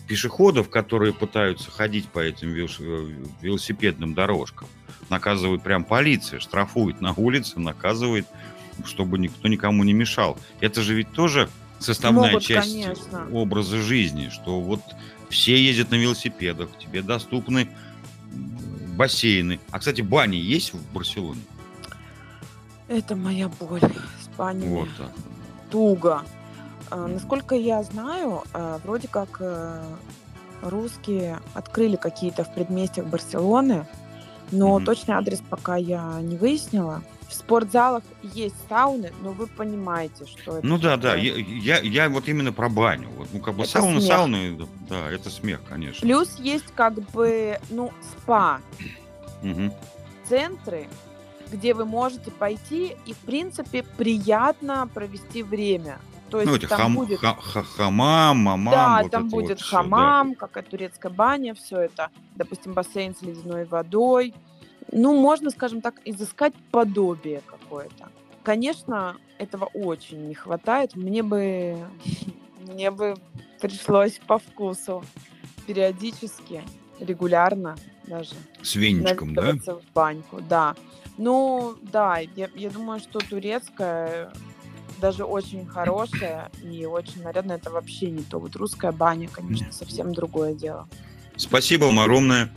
Speaker 2: пешеходов, которые пытаются ходить по этим велос- велосипедным дорожкам. Наказывают прям полиция, штрафует на улице, наказывает, чтобы никто никому не мешал. Это же ведь тоже составная
Speaker 3: Могут,
Speaker 2: часть
Speaker 3: конечно.
Speaker 2: образа жизни, что вот все ездят на велосипедах, тебе доступны бассейны. А, кстати, бани есть в Барселоне?
Speaker 3: Это моя боль с банями.
Speaker 2: Вот так.
Speaker 3: туго. А, Насколько я знаю, а, вроде как э, русские открыли какие-то в предместьях Барселоны, но
Speaker 2: Мгм.
Speaker 3: точный адрес пока я не выяснила. В спортзалах есть сауны, но вы понимаете, что это
Speaker 2: Ну да, да, я, я, я вот именно про баню. Вот, ну, как бы
Speaker 3: Это
Speaker 2: сауна,
Speaker 3: смех.
Speaker 2: сауны, да, это смех, конечно.
Speaker 3: Плюс есть как бы, ну, спа,
Speaker 2: Мгм.
Speaker 3: центры, где вы можете пойти и, в принципе, приятно провести время. То есть
Speaker 2: Ну, эти
Speaker 3: там
Speaker 2: хам-
Speaker 3: будет
Speaker 2: ха- ха- хамам, мамам,
Speaker 3: Да,
Speaker 2: вот
Speaker 3: там будет
Speaker 2: вот всё, да.
Speaker 3: хамам, какая турецкая баня, все это, допустим, бассейн с ледяной водой. Ну, можно, скажем так, изыскать подобие какое-то. Конечно, этого очень не хватает. Мне бы, мне бы пришлось по вкусу периодически, регулярно даже
Speaker 2: С веничком, да?
Speaker 3: в баньку, да. Ну, да, я, я думаю, что турецкая даже очень хорошая и очень нарядная. Это вообще не то. Вот русская баня, конечно, совсем другое дело.
Speaker 2: Спасибо вам огромное.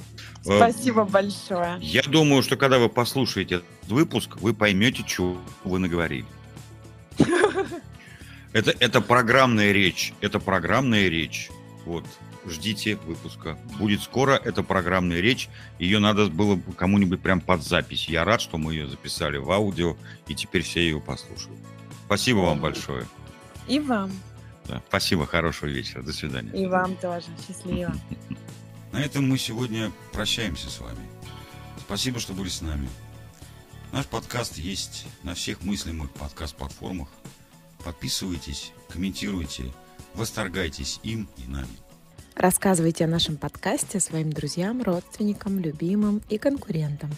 Speaker 2: Э,
Speaker 3: Спасибо большое.
Speaker 2: Я думаю, что когда вы послушаете этот выпуск, вы поймете, что вы наговорили. Это, это программная речь. Это программная речь. Вот. ждите выпуска. Будет скоро, это программная речь. Ее надо было кому-нибудь прям под запись. Я рад, что мы ее записали в аудио, и теперь все ее послушают. Спасибо вам большое.
Speaker 3: И вам.
Speaker 2: Да, спасибо, хорошего вечера. До свидания.
Speaker 3: И вам тоже. Счастливо.
Speaker 2: На этом мы сегодня прощаемся с вами. Спасибо, что были с нами. Наш подкаст есть на всех мыслимых подкаст-платформах. Подписывайтесь, комментируйте, восторгайтесь им и нами.
Speaker 1: Рассказывайте о нашем подкасте своим друзьям, родственникам, любимым и конкурентам.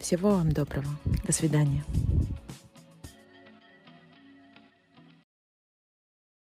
Speaker 1: Всего вам доброго. До свидания.